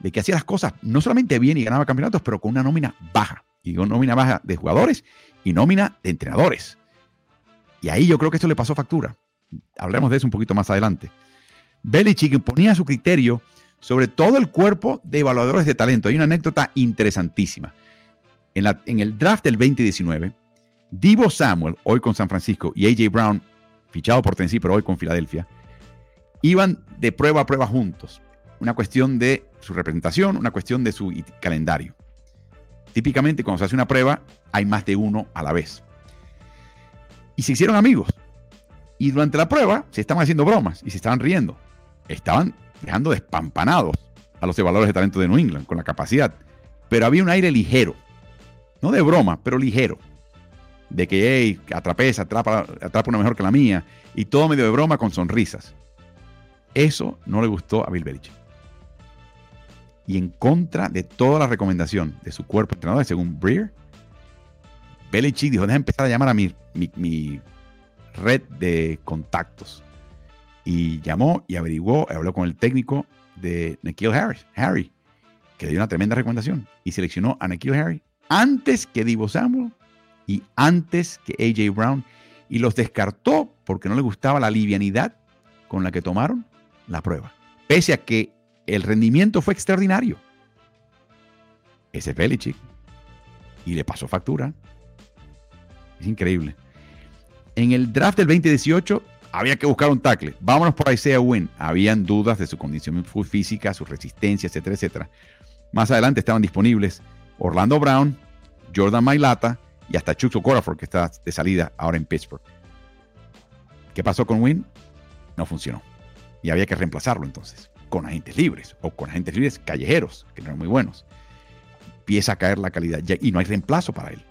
de que hacía las cosas no solamente bien y ganaba campeonatos, pero con una nómina baja. Y digo nómina baja de jugadores y nómina de entrenadores. Y ahí yo creo que esto le pasó factura. Hablaremos de eso un poquito más adelante. Belichick ponía su criterio sobre todo el cuerpo de evaluadores de talento. Hay una anécdota interesantísima. En, la, en el draft del 2019, Divo Samuel, hoy con San Francisco, y AJ Brown, fichado por Tennessee, pero hoy con Filadelfia, iban de prueba a prueba juntos. Una cuestión de su representación, una cuestión de su calendario. Típicamente, cuando se hace una prueba, hay más de uno a la vez. Y se hicieron amigos. Y durante la prueba se estaban haciendo bromas y se estaban riendo estaban dejando despampanados a los evaluadores de talento de New England con la capacidad. Pero había un aire ligero, no de broma, pero ligero. De que, hey, atrapé esa, atrapa, atrapa una mejor que la mía. Y todo medio de broma con sonrisas. Eso no le gustó a Bill Belichick. Y en contra de toda la recomendación de su cuerpo entrenador, según Breer, Belichick dijo, deja empezar a llamar a mi, mi, mi red de contactos y llamó y averiguó, habló con el técnico de Nikhil Harris, Harry, que le dio una tremenda recomendación y seleccionó a Nikhil Harry antes que Divo Samuel y antes que AJ Brown y los descartó porque no le gustaba la livianidad con la que tomaron la prueba, pese a que el rendimiento fue extraordinario. Ese es Belichick y le pasó factura. Es increíble. En el draft del 2018 había que buscar un tackle. Vámonos por Isaiah Wynn. Habían dudas de su condición física, su resistencia, etcétera, etcétera. Más adelante estaban disponibles Orlando Brown, Jordan Mailata y hasta Chuck Okorafor, que está de salida ahora en Pittsburgh. ¿Qué pasó con Wynn? No funcionó. Y había que reemplazarlo entonces con agentes libres o con agentes libres callejeros, que no eran muy buenos. Empieza a caer la calidad y no hay reemplazo para él.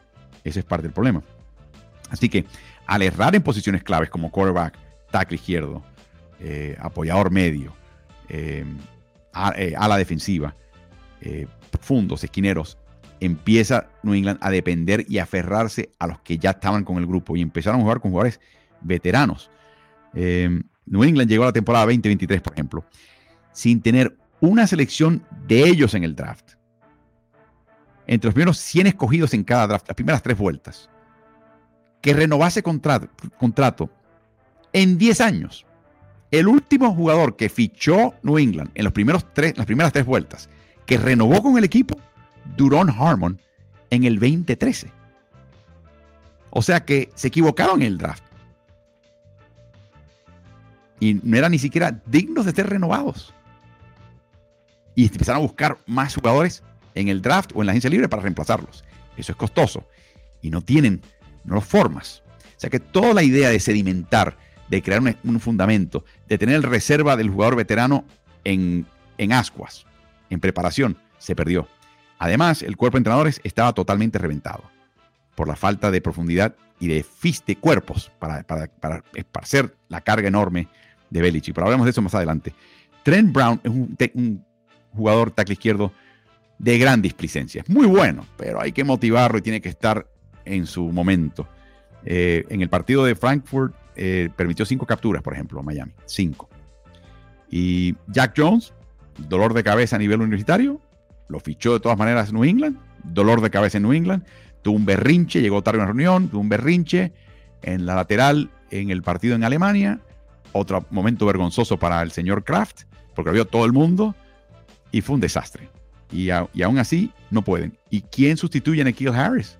Ese es parte del problema. Así que al errar en posiciones claves como quarterback, tackle izquierdo, eh, apoyador medio, eh, eh, a, la defensiva, profundos, esquineros, empieza New England a depender y aferrarse a los que ya estaban con el grupo y empezaron a jugar con jugadores veteranos. New England llegó a la temporada 2023, por ejemplo, sin tener una selección de ellos en el draft. Entre los primeros 100 escogidos en cada draft, las primeras tres vueltas. Que renovase contrato, en 10 años. El último jugador que fichó New England en los primeros tres, las primeras tres vueltas, que renovó con el equipo, Duron Harmon, en el 2013. O sea que se equivocaron en el draft. Y no eran ni siquiera dignos de ser renovados. Y empezaron a buscar más jugadores en el draft o en la agencia libre para reemplazarlos. Eso es costoso. Y no tienen, no los formas. O sea que toda la idea de sedimentar de crear un, fundamento, de tener reserva del jugador veterano en, en ascuas, en preparación, se perdió. Además, el cuerpo de entrenadores estaba totalmente reventado por la falta de profundidad y de fiste cuerpos para, para, esparcer la carga enorme de Belichick. Pero hablamos de eso más adelante. Trent Brown es un, jugador tackle izquierdo de gran displicencia. Muy bueno, pero hay que motivarlo y tiene que estar en su momento. Eh, en el partido de Frankfurt eh, permitió cinco capturas, por ejemplo, a Miami. Cinco. Y Jack Jones, dolor de cabeza a nivel universitario, lo fichó de todas maneras New England, dolor de cabeza en New England, tuvo un berrinche, llegó tarde a una reunión, tuvo un berrinche en la lateral en el partido en Alemania, otro momento vergonzoso para el señor Kraft, porque lo vio todo el mundo, y fue un desastre. Y, aún así no pueden. ¿Y quién sustituye a Nikhil Harris?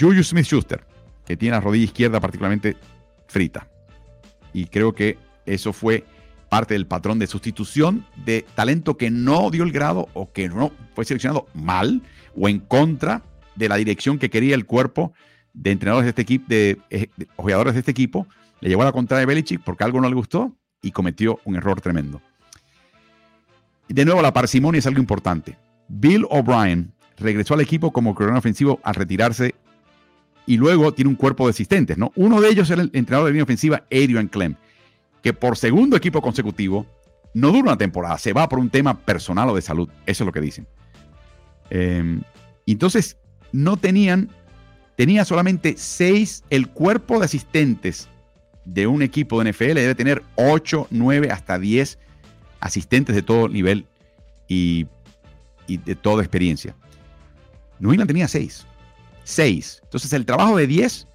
Julius Smith-Schuster, que tiene la rodilla izquierda particularmente frita. Y creo que eso fue parte del patrón de sustitución de talento que no dio el grado o que no fue seleccionado mal o en contra de la dirección que quería el cuerpo de entrenadores de este equipo, de, eh, jugadores de este equipo. Le llevó a la contra de Belichick porque algo no le gustó y cometió un error tremendo. De nuevo, la parsimonia es algo importante. Bill O'Brien regresó al equipo como coronel ofensivo al retirarse y luego tiene un cuerpo de asistentes, ¿no? Uno de ellos era el entrenador de línea ofensiva, Adrian Clem, que por segundo equipo consecutivo no dura una temporada, se va por un tema personal o de salud. Eso es lo que dicen. Em, entonces, no tenían, tenía solamente seis, el cuerpo de asistentes de un equipo de NFL debe tener 8, 9, hasta 10 asistentes de todo nivel y, de toda experiencia. New England tenía 6. 6. Entonces el trabajo de 10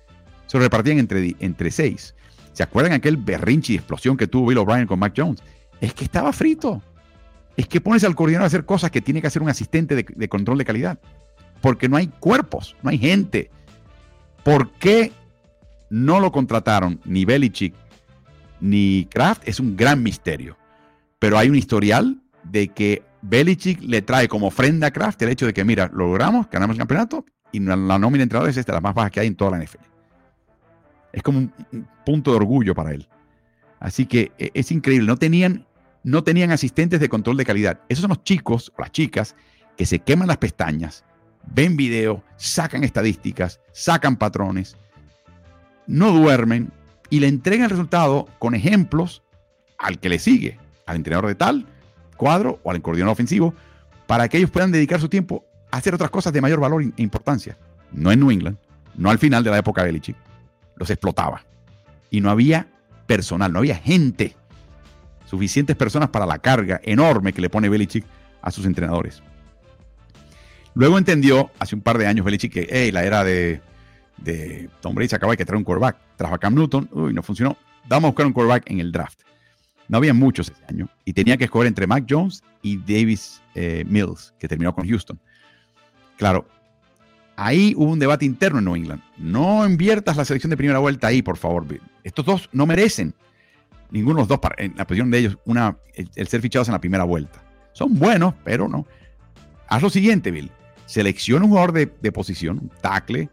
se repartían entre, entre 6. ¿Se acuerdan aquel berrinche y explosión que tuvo Bill O'Brien con Mac Jones? Es que estaba frito. Es que pones al coordinador a hacer cosas que tiene que hacer un asistente de, de control de calidad. Porque no hay cuerpos, no hay gente. ¿Por qué no lo contrataron ni Belichick ni Kraft? Es un gran misterio. Pero hay un historial de que Belichick le trae como ofrenda a Kraft el hecho de que, mira, lo logramos, ganamos el campeonato y la nómina de entrenadores es de las más bajas que hay en toda la NFL. Es como un punto de orgullo para él. Así que e, es increíble. No tenían, no tenían asistentes de control de calidad. Esos son los chicos o las chicas que se queman las pestañas, ven video, sacan estadísticas, sacan patrones, no duermen y le entregan el resultado con ejemplos al que le sigue, al entrenador de tal cuadro o al coordinador ofensivo, para que ellos puedan dedicar su tiempo hacer otras cosas de mayor valor e importancia. No en New England, no al final de la época de Belichick. Los explotaba. Y no había personal, no había gente. Suficientes personas para la carga enorme que le pone Belichick a sus entrenadores. Luego entendió, hace un par de años, Belichick, que hey, la era de, de Tom Brady se acaba de que traer un quarterback. Trajo a Cam Newton, uy, no funcionó. Vamos a buscar un quarterback en el draft. No había muchos ese año y tenía que escoger entre Mac Jones y Davis eh, Mills, que terminó con Houston. Claro, ahí hubo un debate interno en New England. No inviertas la selección de primera vuelta ahí, por favor. Estos dos no merecen, ninguno de los dos, en la posición de ellos, el, ser fichados en la primera vuelta. Son buenos, pero no. Haz lo siguiente, Bill. Selecciona un jugador de, posición, un tackle,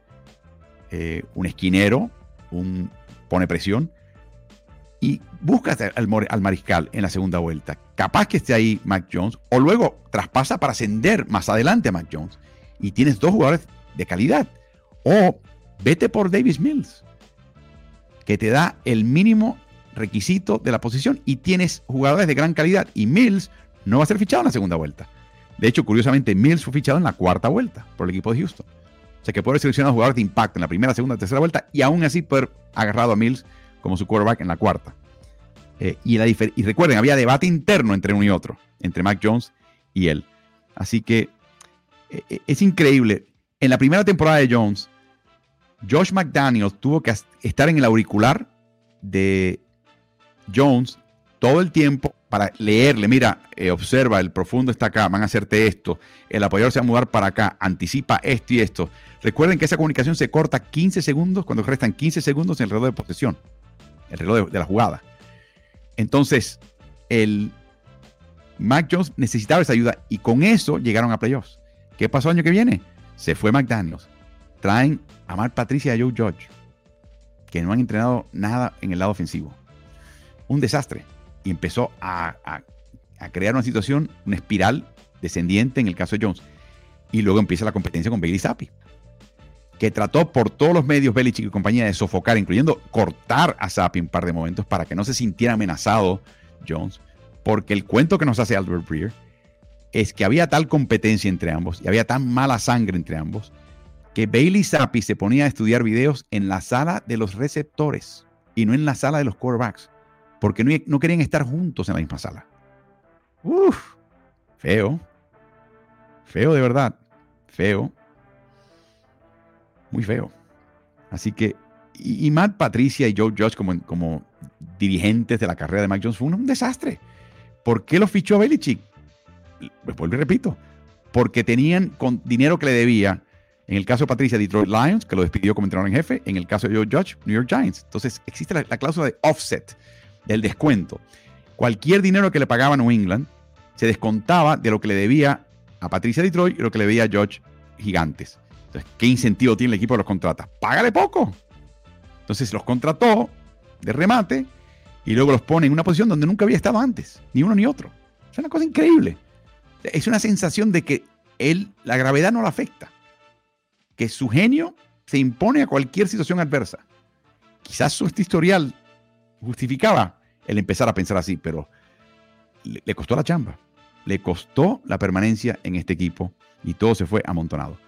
eh, un esquinero, un pone presión, y busca al, al, mariscal en la segunda vuelta. Capaz que esté ahí Mac Jones, o luego traspasa para ascender más adelante a Mac Jones. Y tienes dos jugadores de calidad. O vete por Davis Mills, que te da el mínimo requisito de la posición y tienes jugadores de gran calidad. Y Mills no va a ser fichado en la segunda vuelta. De hecho, curiosamente, Mills fue fichado en la cuarta vuelta por el equipo de Houston. O sea que puede seleccionar jugadores de impacto en la primera, segunda, tercera vuelta y aún así poder agarrado a Mills como su quarterback en la cuarta. Eh, y, la y recuerden, había debate interno entre uno y otro, entre Mac Jones y él. Así que es increíble. En la primera temporada de Jones, Josh McDaniels tuvo que estar en el auricular de Jones todo el tiempo para leerle, mira, observa, el profundo está acá, van a hacerte esto, el apoyador se va a mudar para acá, anticipa esto y esto. Recuerden que esa comunicación se corta 15 segundos cuando restan 15 segundos en el reloj de posesión, el reloj de la jugada. Entonces, el Mac Jones necesitaba esa ayuda y con eso llegaron a playoffs. ¿Qué pasó el año que viene? Se fue McDaniels. Traen a Mark Patricia y a Joe Judge, que no han entrenado nada en el lado ofensivo. Un desastre. Y empezó a, crear una situación, una espiral descendiente en el caso de Jones. Y luego empieza la competencia con Bailey Zappi, que trató por todos los medios Belichick y compañía de sofocar, incluyendo cortar a Zappi un par de momentos para que no se sintiera amenazado Jones, porque el cuento que nos hace Albert Breer es que había tal competencia entre ambos y había tan mala sangre entre ambos que Bailey Zappi se ponía a estudiar videos en la sala de los receptores y no en la sala de los quarterbacks, porque no, querían estar juntos en la misma sala. Uf, feo, feo de verdad, feo muy feo. Así que, y, Matt Patricia y Joe Judge como, dirigentes de la carrera de Mac Jones fue un, desastre. ¿Por qué lo fichó Belichick? Vuelvo y repito, porque tenían con dinero que le debía, en el caso de Patricia, Detroit Lions, que lo despidió como entrenador en jefe, en el caso de Joe Judge, New York Giants. Entonces existe la, cláusula de offset, del descuento. cualquier dinero que le pagaba New England se descontaba de lo que le debía a Patricia Detroit y lo que le debía a George Gigantes. Entonces, ¿qué incentivo tiene el equipo de los contrata? Págale poco. Entonces los contrató de remate y luego los pone en una posición donde nunca había estado antes, ni uno ni otro. Es una cosa increíble. Es una sensación de que él, la gravedad no lo afecta, que su genio se impone a cualquier situación adversa. Quizás su historial justificaba el empezar a pensar así, pero le, costó la chamba, le costó la permanencia en este equipo y todo se fue amontonado.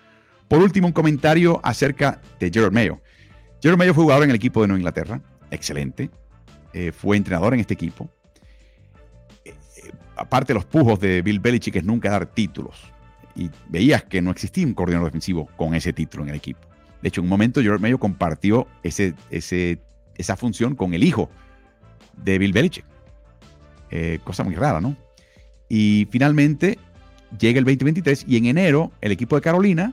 Por último, un comentario acerca de Gerard Mayo. Gerard Mayo fue jugador en el equipo de Nueva Inglaterra, excelente, eh, fue entrenador en este equipo. Eh, eh, aparte de los pujos de Bill Belichick es nunca dar títulos. Y veías que no existía un coordinador defensivo con ese título en el equipo. De hecho, en un momento George Mayo compartió ese, esa función con el hijo de Bill Belichick. cosa muy rara, ¿no? Y finalmente llega el 2023 y en enero el equipo de Carolina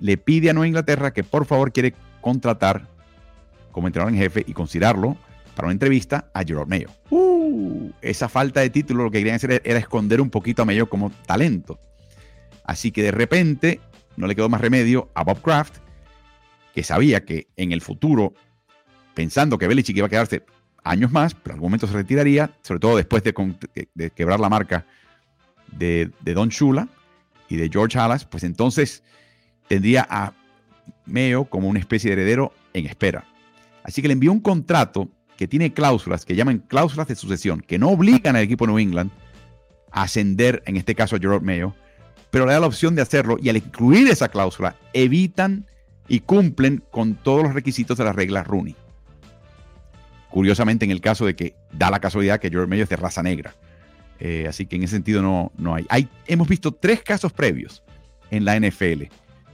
le pide a Nueva Inglaterra que por favor quiere contratar como entrenador en jefe y considerarlo para una entrevista a Gerard Mayo. Uh, esa falta de título lo que querían hacer era esconder un poquito a Mayo como talento. Así que de repente no le quedó más remedio a Bob Kraft, que sabía que en el futuro, pensando que Belichick iba a quedarse años más, pero en algún momento se retiraría, sobre todo después de, quebrar la marca de, Don Shula y de George Halas, pues entonces tendría a Mayo como una especie de heredero en espera. Así que le envió un contrato que tiene cláusulas que llaman cláusulas de sucesión, que no obligan al equipo New England a ascender, en este caso a Gerard Mayo, pero le da la opción de hacerlo y al incluir esa cláusula evitan y cumplen con todos los requisitos de las reglas Rooney. Curiosamente, en el caso de que da la casualidad que Gerard Mayo es de raza negra. Eh, así que en ese sentido no, no hay. Hemos visto tres casos previos en la NFL,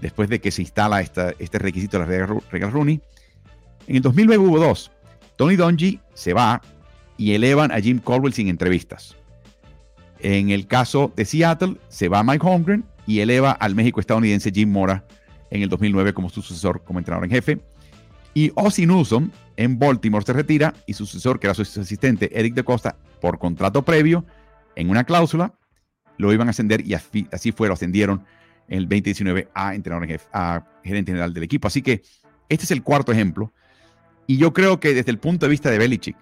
después de que se instala este requisito de las reglas Rooney. En el 2009 hubo dos. Tony Dungy se va y elevan a Jim Caldwell sin entrevistas. En el caso de Seattle, se va Mike Holmgren y eleva al México estadounidense Jim Mora en el 2009 como su sucesor como entrenador en jefe. Y Ozzy Newsom en Baltimore se retira y su sucesor, que era su asistente Eric de Costa, por contrato previo, en una cláusula, lo iban a ascender y así, fue, ascendieron en el 2019 a entrenador en jefe, a gerente general del equipo. Así que este es el cuarto ejemplo y yo creo que desde el punto de vista de Belichick,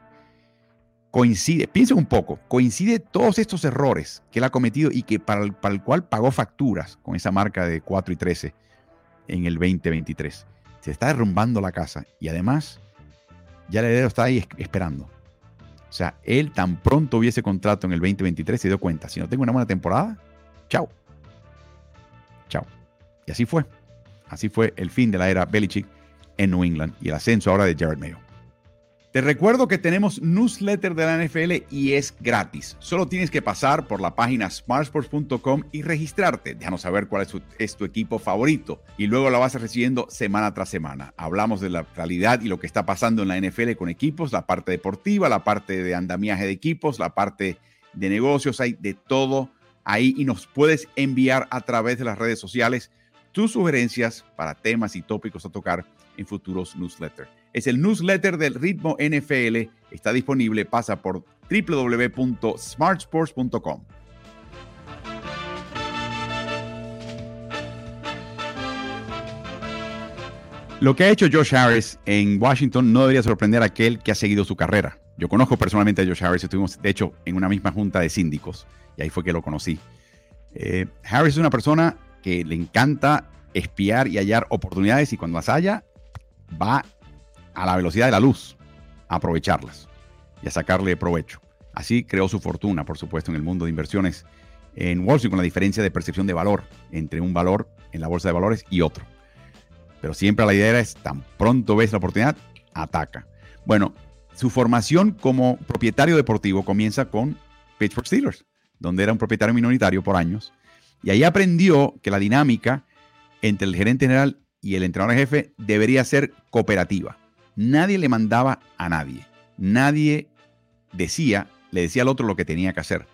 coincide, piensen un poco, coincide todos estos errores que él ha cometido y que para el, para el cual pagó facturas con esa marca de 4 y 13 en el 2023. Se está derrumbando la casa y además ya el heredero está ahí esperando. O sea, él tan pronto hubiese contrato en el 2023 se dio cuenta, si no tengo una buena temporada, chao. Chao. Y así fue. Así fue el fin de la era Belichick New England y el ascenso ahora de Jared Mayo. Te recuerdo que tenemos newsletter de la NFL y es gratis. Solo tienes que pasar por la página smartsports.com y registrarte. Déjanos saber cuál es tu, equipo favorito y luego la vas recibiendo semana tras semana. Hablamos de la realidad y lo que está pasando en la NFL con equipos, la parte deportiva, la parte de andamiaje de equipos, la parte de negocios, hay de todo ahí y nos puedes enviar a través de las redes sociales tus sugerencias para temas y tópicos a tocar en futuros newsletters. Es el newsletter del ritmo NFL. Está disponible. Pasa por www.smartsports.com. Lo que ha hecho Josh Harris en Washington no debería sorprender a aquel que ha seguido su carrera. Yo conozco personalmente a Josh Harris, estuvimos de hecho en una misma junta de síndicos y ahí fue que lo conocí. Eh, Harris es una persona que le encanta espiar y hallar oportunidades y cuando las halla, va a la velocidad de la luz a aprovecharlas y a sacarle provecho. Así creó su fortuna, por supuesto, en el mundo de inversiones en Wall Street, con la diferencia de percepción de valor entre un valor en la bolsa de valores y otro. Pero siempre la idea es, tan pronto ves la oportunidad, ataca. Bueno, su formación como propietario deportivo comienza con Pittsburgh Steelers, donde era un propietario minoritario por años. Y ahí aprendió que la dinámica entre el gerente general y el entrenador jefe debería ser cooperativa. Nadie le mandaba a nadie. Nadie decía, le decía al otro lo que tenía que hacer.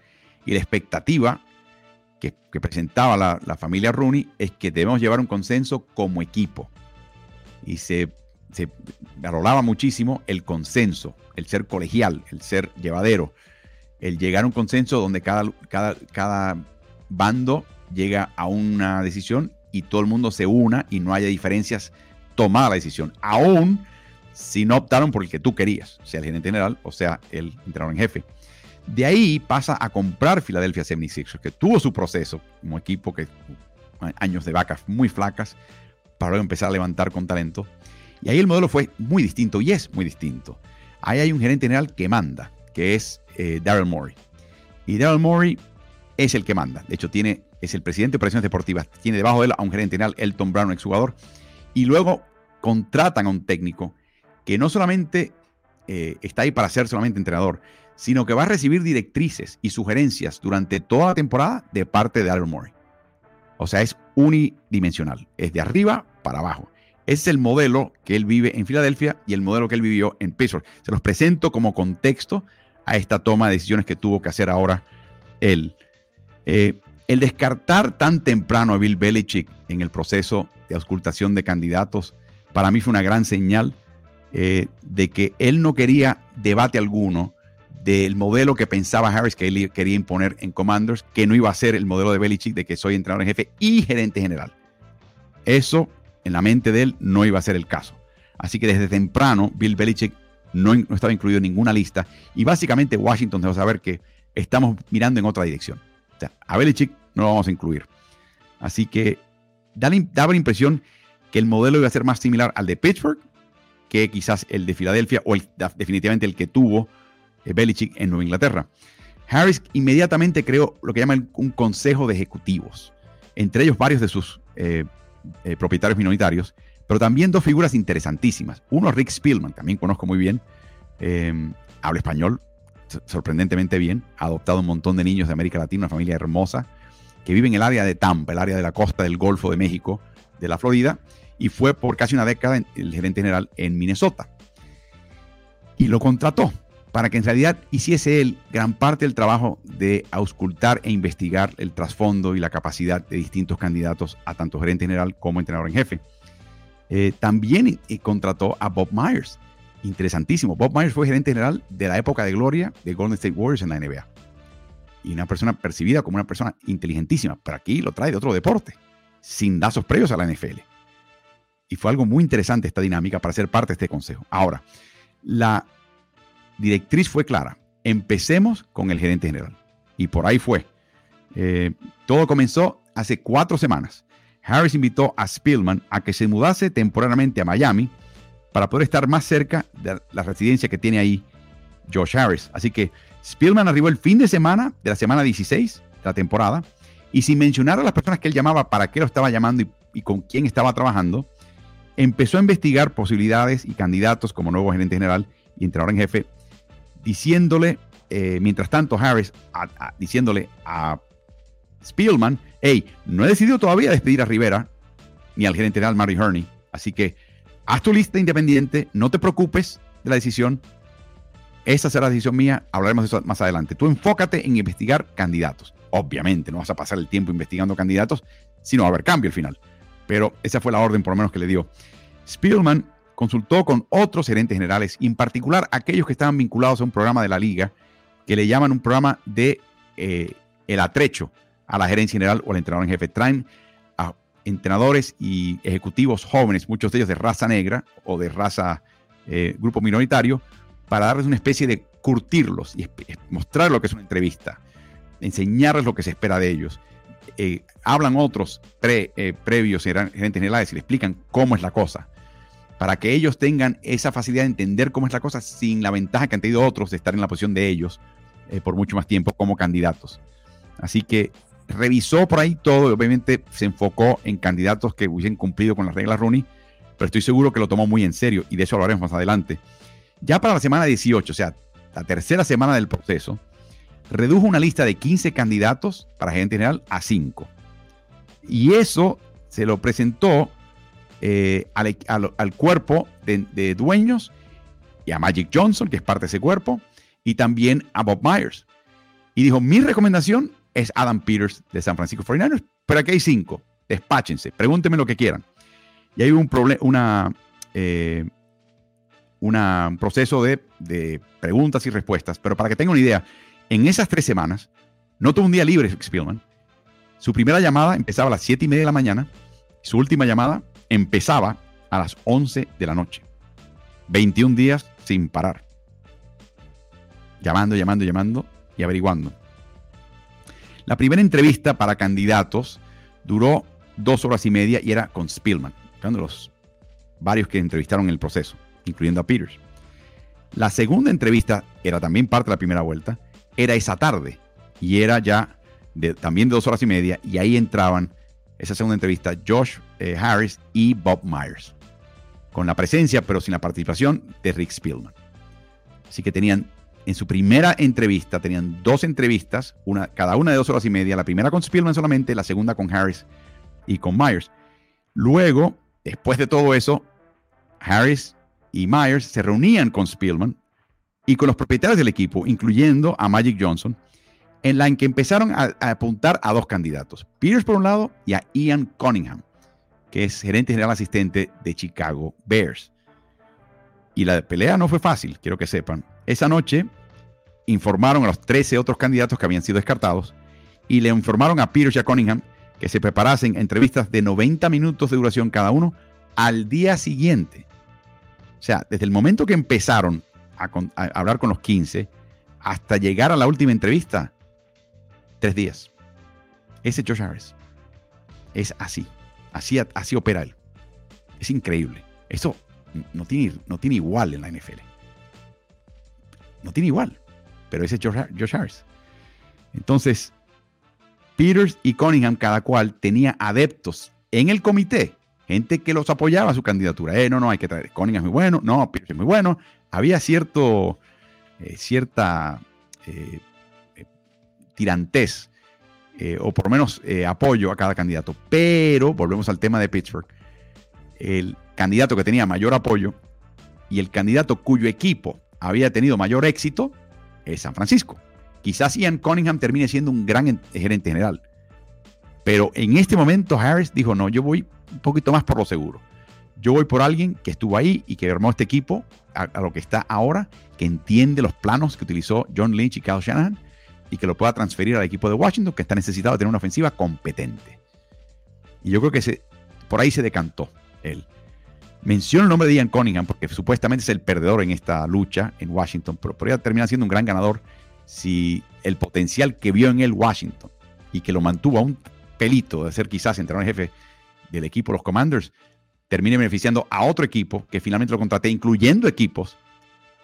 Y la expectativa que, presentaba la, familia Rooney es que debemos llevar un consenso como equipo. Y se, se muchísimo el consenso, el ser colegial, el ser llevadero. el llegar a un consenso donde cada bando llega a una decisión y todo el mundo se una y no haya diferencias tomada la decisión, aún si no optaron por el que tú querías, sea el gerente general o sea el entrenador en jefe. De ahí pasa a comprar Philadelphia 76ers, que tuvo su proceso como equipo que años de vacas muy flacas para luego empezar a levantar con talento. Y ahí el modelo fue muy distinto y es muy distinto. Ahí hay un gerente general que manda, que es eh, Daryl Morey. Y Daryl Morey es el que manda. De hecho, tiene, es el presidente de operaciones deportivas. Tiene debajo de él a un gerente general, Elton Brown, exjugador. Y luego contratan a un técnico que no solamente eh, está ahí para ser solamente entrenador, sino que va a recibir directrices y sugerencias durante toda la temporada de parte de Daryl Morey. O sea, es unidimensional, es de arriba para abajo. Es el modelo que él vive en Filadelfia y el modelo que él vivió en Pittsburgh. Se los presento como contexto a esta toma de decisiones que tuvo que hacer ahora él. Eh, el descartar tan temprano a Bill Belichick en el proceso de auscultación de candidatos, para mí fue una gran señal eh, de que él no quería debate alguno del modelo que pensaba Harris que él quería imponer en Commanders, que no iba a ser el modelo de Belichick de que soy entrenador en jefe y gerente general. Eso en la mente de él no iba a ser el caso. Así que desde temprano Bill Belichick no, estaba incluido en ninguna lista y básicamente Washington dejó saber que estamos mirando en otra dirección. O a Belichick no lo vamos a incluir. Así que daba la impresión que el modelo iba a ser más similar al de Pittsburgh que quizás el de Filadelfia o definitivamente el que tuvo eh, Belichick en Nueva Inglaterra. Harris inmediatamente creó lo que llaman un consejo de ejecutivos, entre ellos varios de sus eh, eh, propietarios minoritarios, pero también dos figuras interesantísimas. Uno, Rick Spielman, también conozco muy bien, habla español sorprendentemente bien, ha adoptado un montón de niños de América Latina, una familia hermosa, que vive en el área de Tampa, el área de la costa del Golfo de México, de la Florida, y fue por casi una década el gerente general en Minnesota. Y lo contrató para que en realidad hiciese él gran parte del trabajo de auscultar e investigar el trasfondo y la capacidad de distintos candidatos a tanto gerente general como entrenador en jefe. Eh, también eh, contrató a Bob Myers. Interesantísimo. Bob Myers fue gerente general de la época de gloria de Golden State Warriors en la NBA. Y una persona percibida como una persona inteligentísima. Pero aquí lo trae de otro deporte, sin lazos previos a la NFL. Y fue algo muy interesante esta dinámica para ser parte de este consejo. Ahora, la directriz fue clara. Empecemos con el gerente general. Y por ahí fue. Eh, todo comenzó hace cuatro semanas. Harris invitó a Spielman a que se mudase temporalmente a Miami para poder estar más cerca de la residencia que tiene ahí Josh Harris. Así que Spielman arribó el fin de semana de la semana 16 de la temporada y sin mencionar a las personas que él llamaba, para qué lo estaba llamando y, con quién estaba trabajando, empezó a investigar posibilidades y candidatos como nuevo gerente general y entrenador en jefe diciéndole, eh, mientras tanto Harris, diciéndole a Spielman, hey, no he decidido todavía despedir a Rivera ni al gerente general Mary Herney, así que haz tu lista independiente, no te preocupes de la decisión, esa será la decisión mía, hablaremos de eso más adelante. Tú enfócate en investigar candidatos. Obviamente no vas a pasar el tiempo investigando candidatos, sino a haber cambio al final. Pero esa fue la orden por lo menos que le dio. Spielman consultó con otros gerentes generales, y en particular aquellos que estaban vinculados a un programa de la liga que le llaman un programa de eh, el atrecho a la gerencia general o al entrenador en jefe. Traen entrenadores y ejecutivos jóvenes, muchos de ellos de raza negra o de raza eh, grupo minoritario, para darles una especie de curtirlos y mostrar lo que es una entrevista, enseñarles lo que se espera de ellos. Eh, hablan otros previos gerentes generales y le explican cómo es la cosa para que ellos tengan esa facilidad de entender cómo es la cosa sin la ventaja que han tenido otros de estar en la posición de ellos eh, por mucho más tiempo como candidatos. Así que revisó por ahí todo y obviamente se enfocó en candidatos que hubiesen cumplido con las reglas Rooney, pero estoy seguro que lo tomó muy en serio y de eso hablaremos más adelante. Ya para la semana 18, o sea, la tercera semana del proceso, redujo una lista de 15 candidatos para gerente general a 5. Y eso se lo presentó eh, al, cuerpo de, dueños y a Magic Johnson, que es parte de ese cuerpo, y también a Bob Myers. Y dijo, mi recomendación es Adam Peters de San Francisco 49ers, pero aquí hay cinco, despáchense, pregúntenme lo que quieran. Y hay un, una, eh, una, un proceso de, de preguntas y respuestas, pero para que tengan una idea, En esas tres semanas, no tuvo un día libre Spielman. Su primera llamada empezaba a las 7 y media de la mañana. Su última llamada empezaba a las 11 de la noche. 21 días sin parar. Llamando, llamando, llamando y averiguando. La primera entrevista para candidatos duró dos horas y media y era con Spielman, uno los varios que entrevistaron en el proceso, incluyendo a Peters. La segunda entrevista era también parte de la primera vuelta, era esa tarde y era ya también de dos horas y media y ahí entraban esa segunda entrevista Josh eh, Harris y Bob Myers, con la presencia pero sin la participación de Rick Spielman. Así que tenían en su primera entrevista, tenían dos entrevistas, una, cada una de dos horas y media, la primera con Spielman solamente, la segunda con Harris y con Myers. Luego, después de todo eso, Harris y Myers se reunían con Spielman y con los propietarios del equipo, incluyendo a Magic Johnson, en la en que empezaron a, apuntar a dos candidatos, Peters por un lado y a Ian Cunningham, que es gerente general asistente de Chicago Bears. Y la pelea no fue fácil, quiero que sepan. Esa noche informaron a los 13 otros candidatos que habían sido descartados y le informaron a Peters y a Cunningham que se preparasen entrevistas de 90 minutos de duración cada uno al día siguiente. O sea, desde el momento que empezaron a, hablar con los 15 hasta llegar a la última entrevista, tres días. Ese Josh Harris es así. Así, así opera él. Es increíble. Eso no tiene, no tiene igual en la NFL. No tiene igual. Pero ese es Josh Harris. Entonces, Peters y Cunningham, cada cual tenía adeptos en el comité, gente que los apoyaba a su candidatura. Eh, no, no, hay que traer. Cunningham es muy bueno, no, Peters es muy bueno. Había cierto, eh, cierta eh, eh tirantes, o por lo menos apoyo a cada candidato. Pero, volvemos al tema de Pittsburgh, el candidato que tenía mayor apoyo y el candidato cuyo equipo había tenido mayor éxito es San Francisco. Quizás Ian Cunningham termine siendo un gran gerente general. Pero en este momento Harris dijo, no, yo voy un poquito más por lo seguro. Yo voy por alguien que estuvo ahí y que armó este equipo a, lo que está ahora, que entiende los planos que utilizó John Lynch y Kyle Shanahan y que lo pueda transferir al equipo de Washington, que está necesitado de tener una ofensiva competente. Y yo creo que por ahí se decantó él. Menciono el nombre de Ian Cunningham porque supuestamente es el perdedor en esta lucha en Washington, pero podría terminar siendo un gran ganador si el potencial que vio en él Washington y que lo mantuvo a un pelito de ser quizás entrenador jefe del equipo los Commanders, termine beneficiando a otro equipo que finalmente lo contraté, incluyendo equipos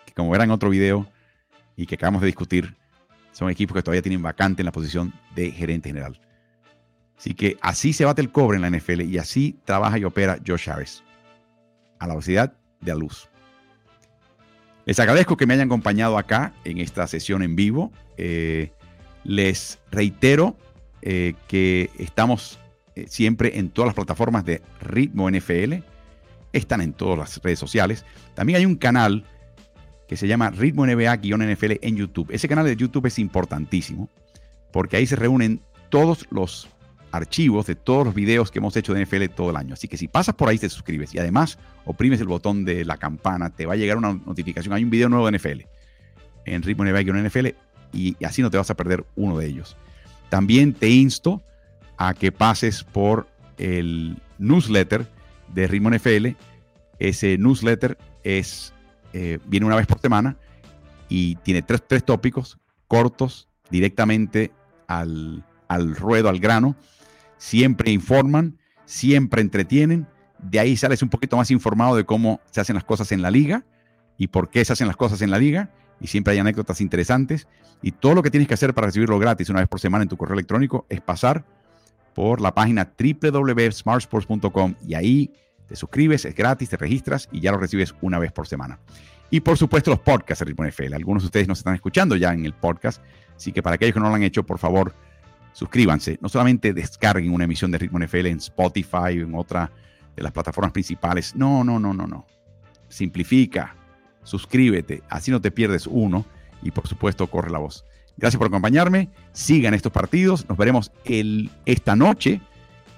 que como verán en otro video y que acabamos de discutir, son equipos que todavía tienen vacante en la posición de gerente general. Así que así se bate el cobre en la NFL y así trabaja y opera Josh Harris. A la velocidad de la luz. Les agradezco que me hayan acompañado acá en esta sesión en vivo. Eh, les reitero eh, que estamos eh, siempre en todas las plataformas de Ritmo NFL. Están en todas las redes sociales. También hay un canal que se llama Ritmo NBA-NFL en YouTube. Ese canal de YouTube es importantísimo porque ahí se reúnen todos los archivos de todos los videos que hemos hecho de NFL todo el año. Así que si pasas por ahí te suscribes y además oprimes el botón de la campana, te va a llegar una notificación. Hay un video nuevo de NFL en Ritmo en NFL y así no te vas a perder uno de ellos. También te insto a que pases por el newsletter de Ritmo NFL. Ese newsletter es, eh, viene una vez por semana y tiene tres, tres tópicos cortos directamente al, al ruedo, al grano siempre informan, siempre entretienen. De ahí sales un poquito más informado de cómo se hacen las cosas en la liga y por qué se hacen las cosas en la liga. Y siempre hay anécdotas interesantes. Y todo lo que tienes que hacer para recibirlo gratis una vez por semana en tu correo electrónico es pasar por la página www.smartsports.com y ahí te suscribes, es gratis, te registras y ya lo recibes una vez por semana. Y por supuesto los podcasts de Ritmo NFL. Algunos de ustedes nos están escuchando ya en el podcast, así que para aquellos que no lo han hecho, por favor, suscríbanse. No solamente descarguen una emisión de Ritmo NFL en Spotify o en otra de las plataformas principales. No, no, no, no, no. Simplifica, suscríbete, así no te pierdes uno y por supuesto corre la voz. Gracias por acompañarme. Sigan estos partidos. Nos veremos esta noche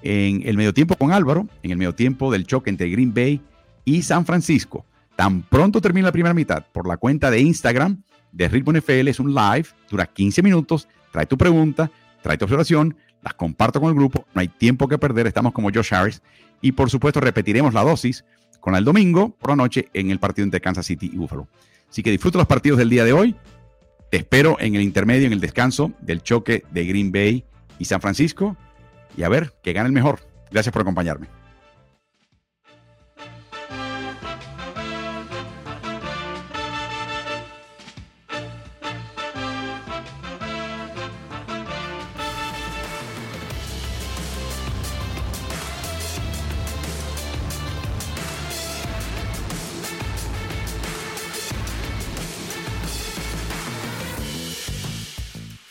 en el medio tiempo con Álvaro, en el medio tiempo del choque entre Green Bay y San Francisco. Tan pronto termina la primera mitad por la cuenta de Instagram de Ritmo NFL es un live, dura 15 minutos, trae tu pregunta, trae tu observación, las comparto con el grupo, no hay tiempo que perder, estamos como Josh Harris y por supuesto repetiremos la dosis con el domingo por la noche en el partido entre Kansas City y Buffalo. Así que disfruta los partidos del día de hoy. Te espero en el intermedio, en el descanso del choque de Green Bay y San Francisco. Y a ver, que gane el mejor. Gracias por acompañarme.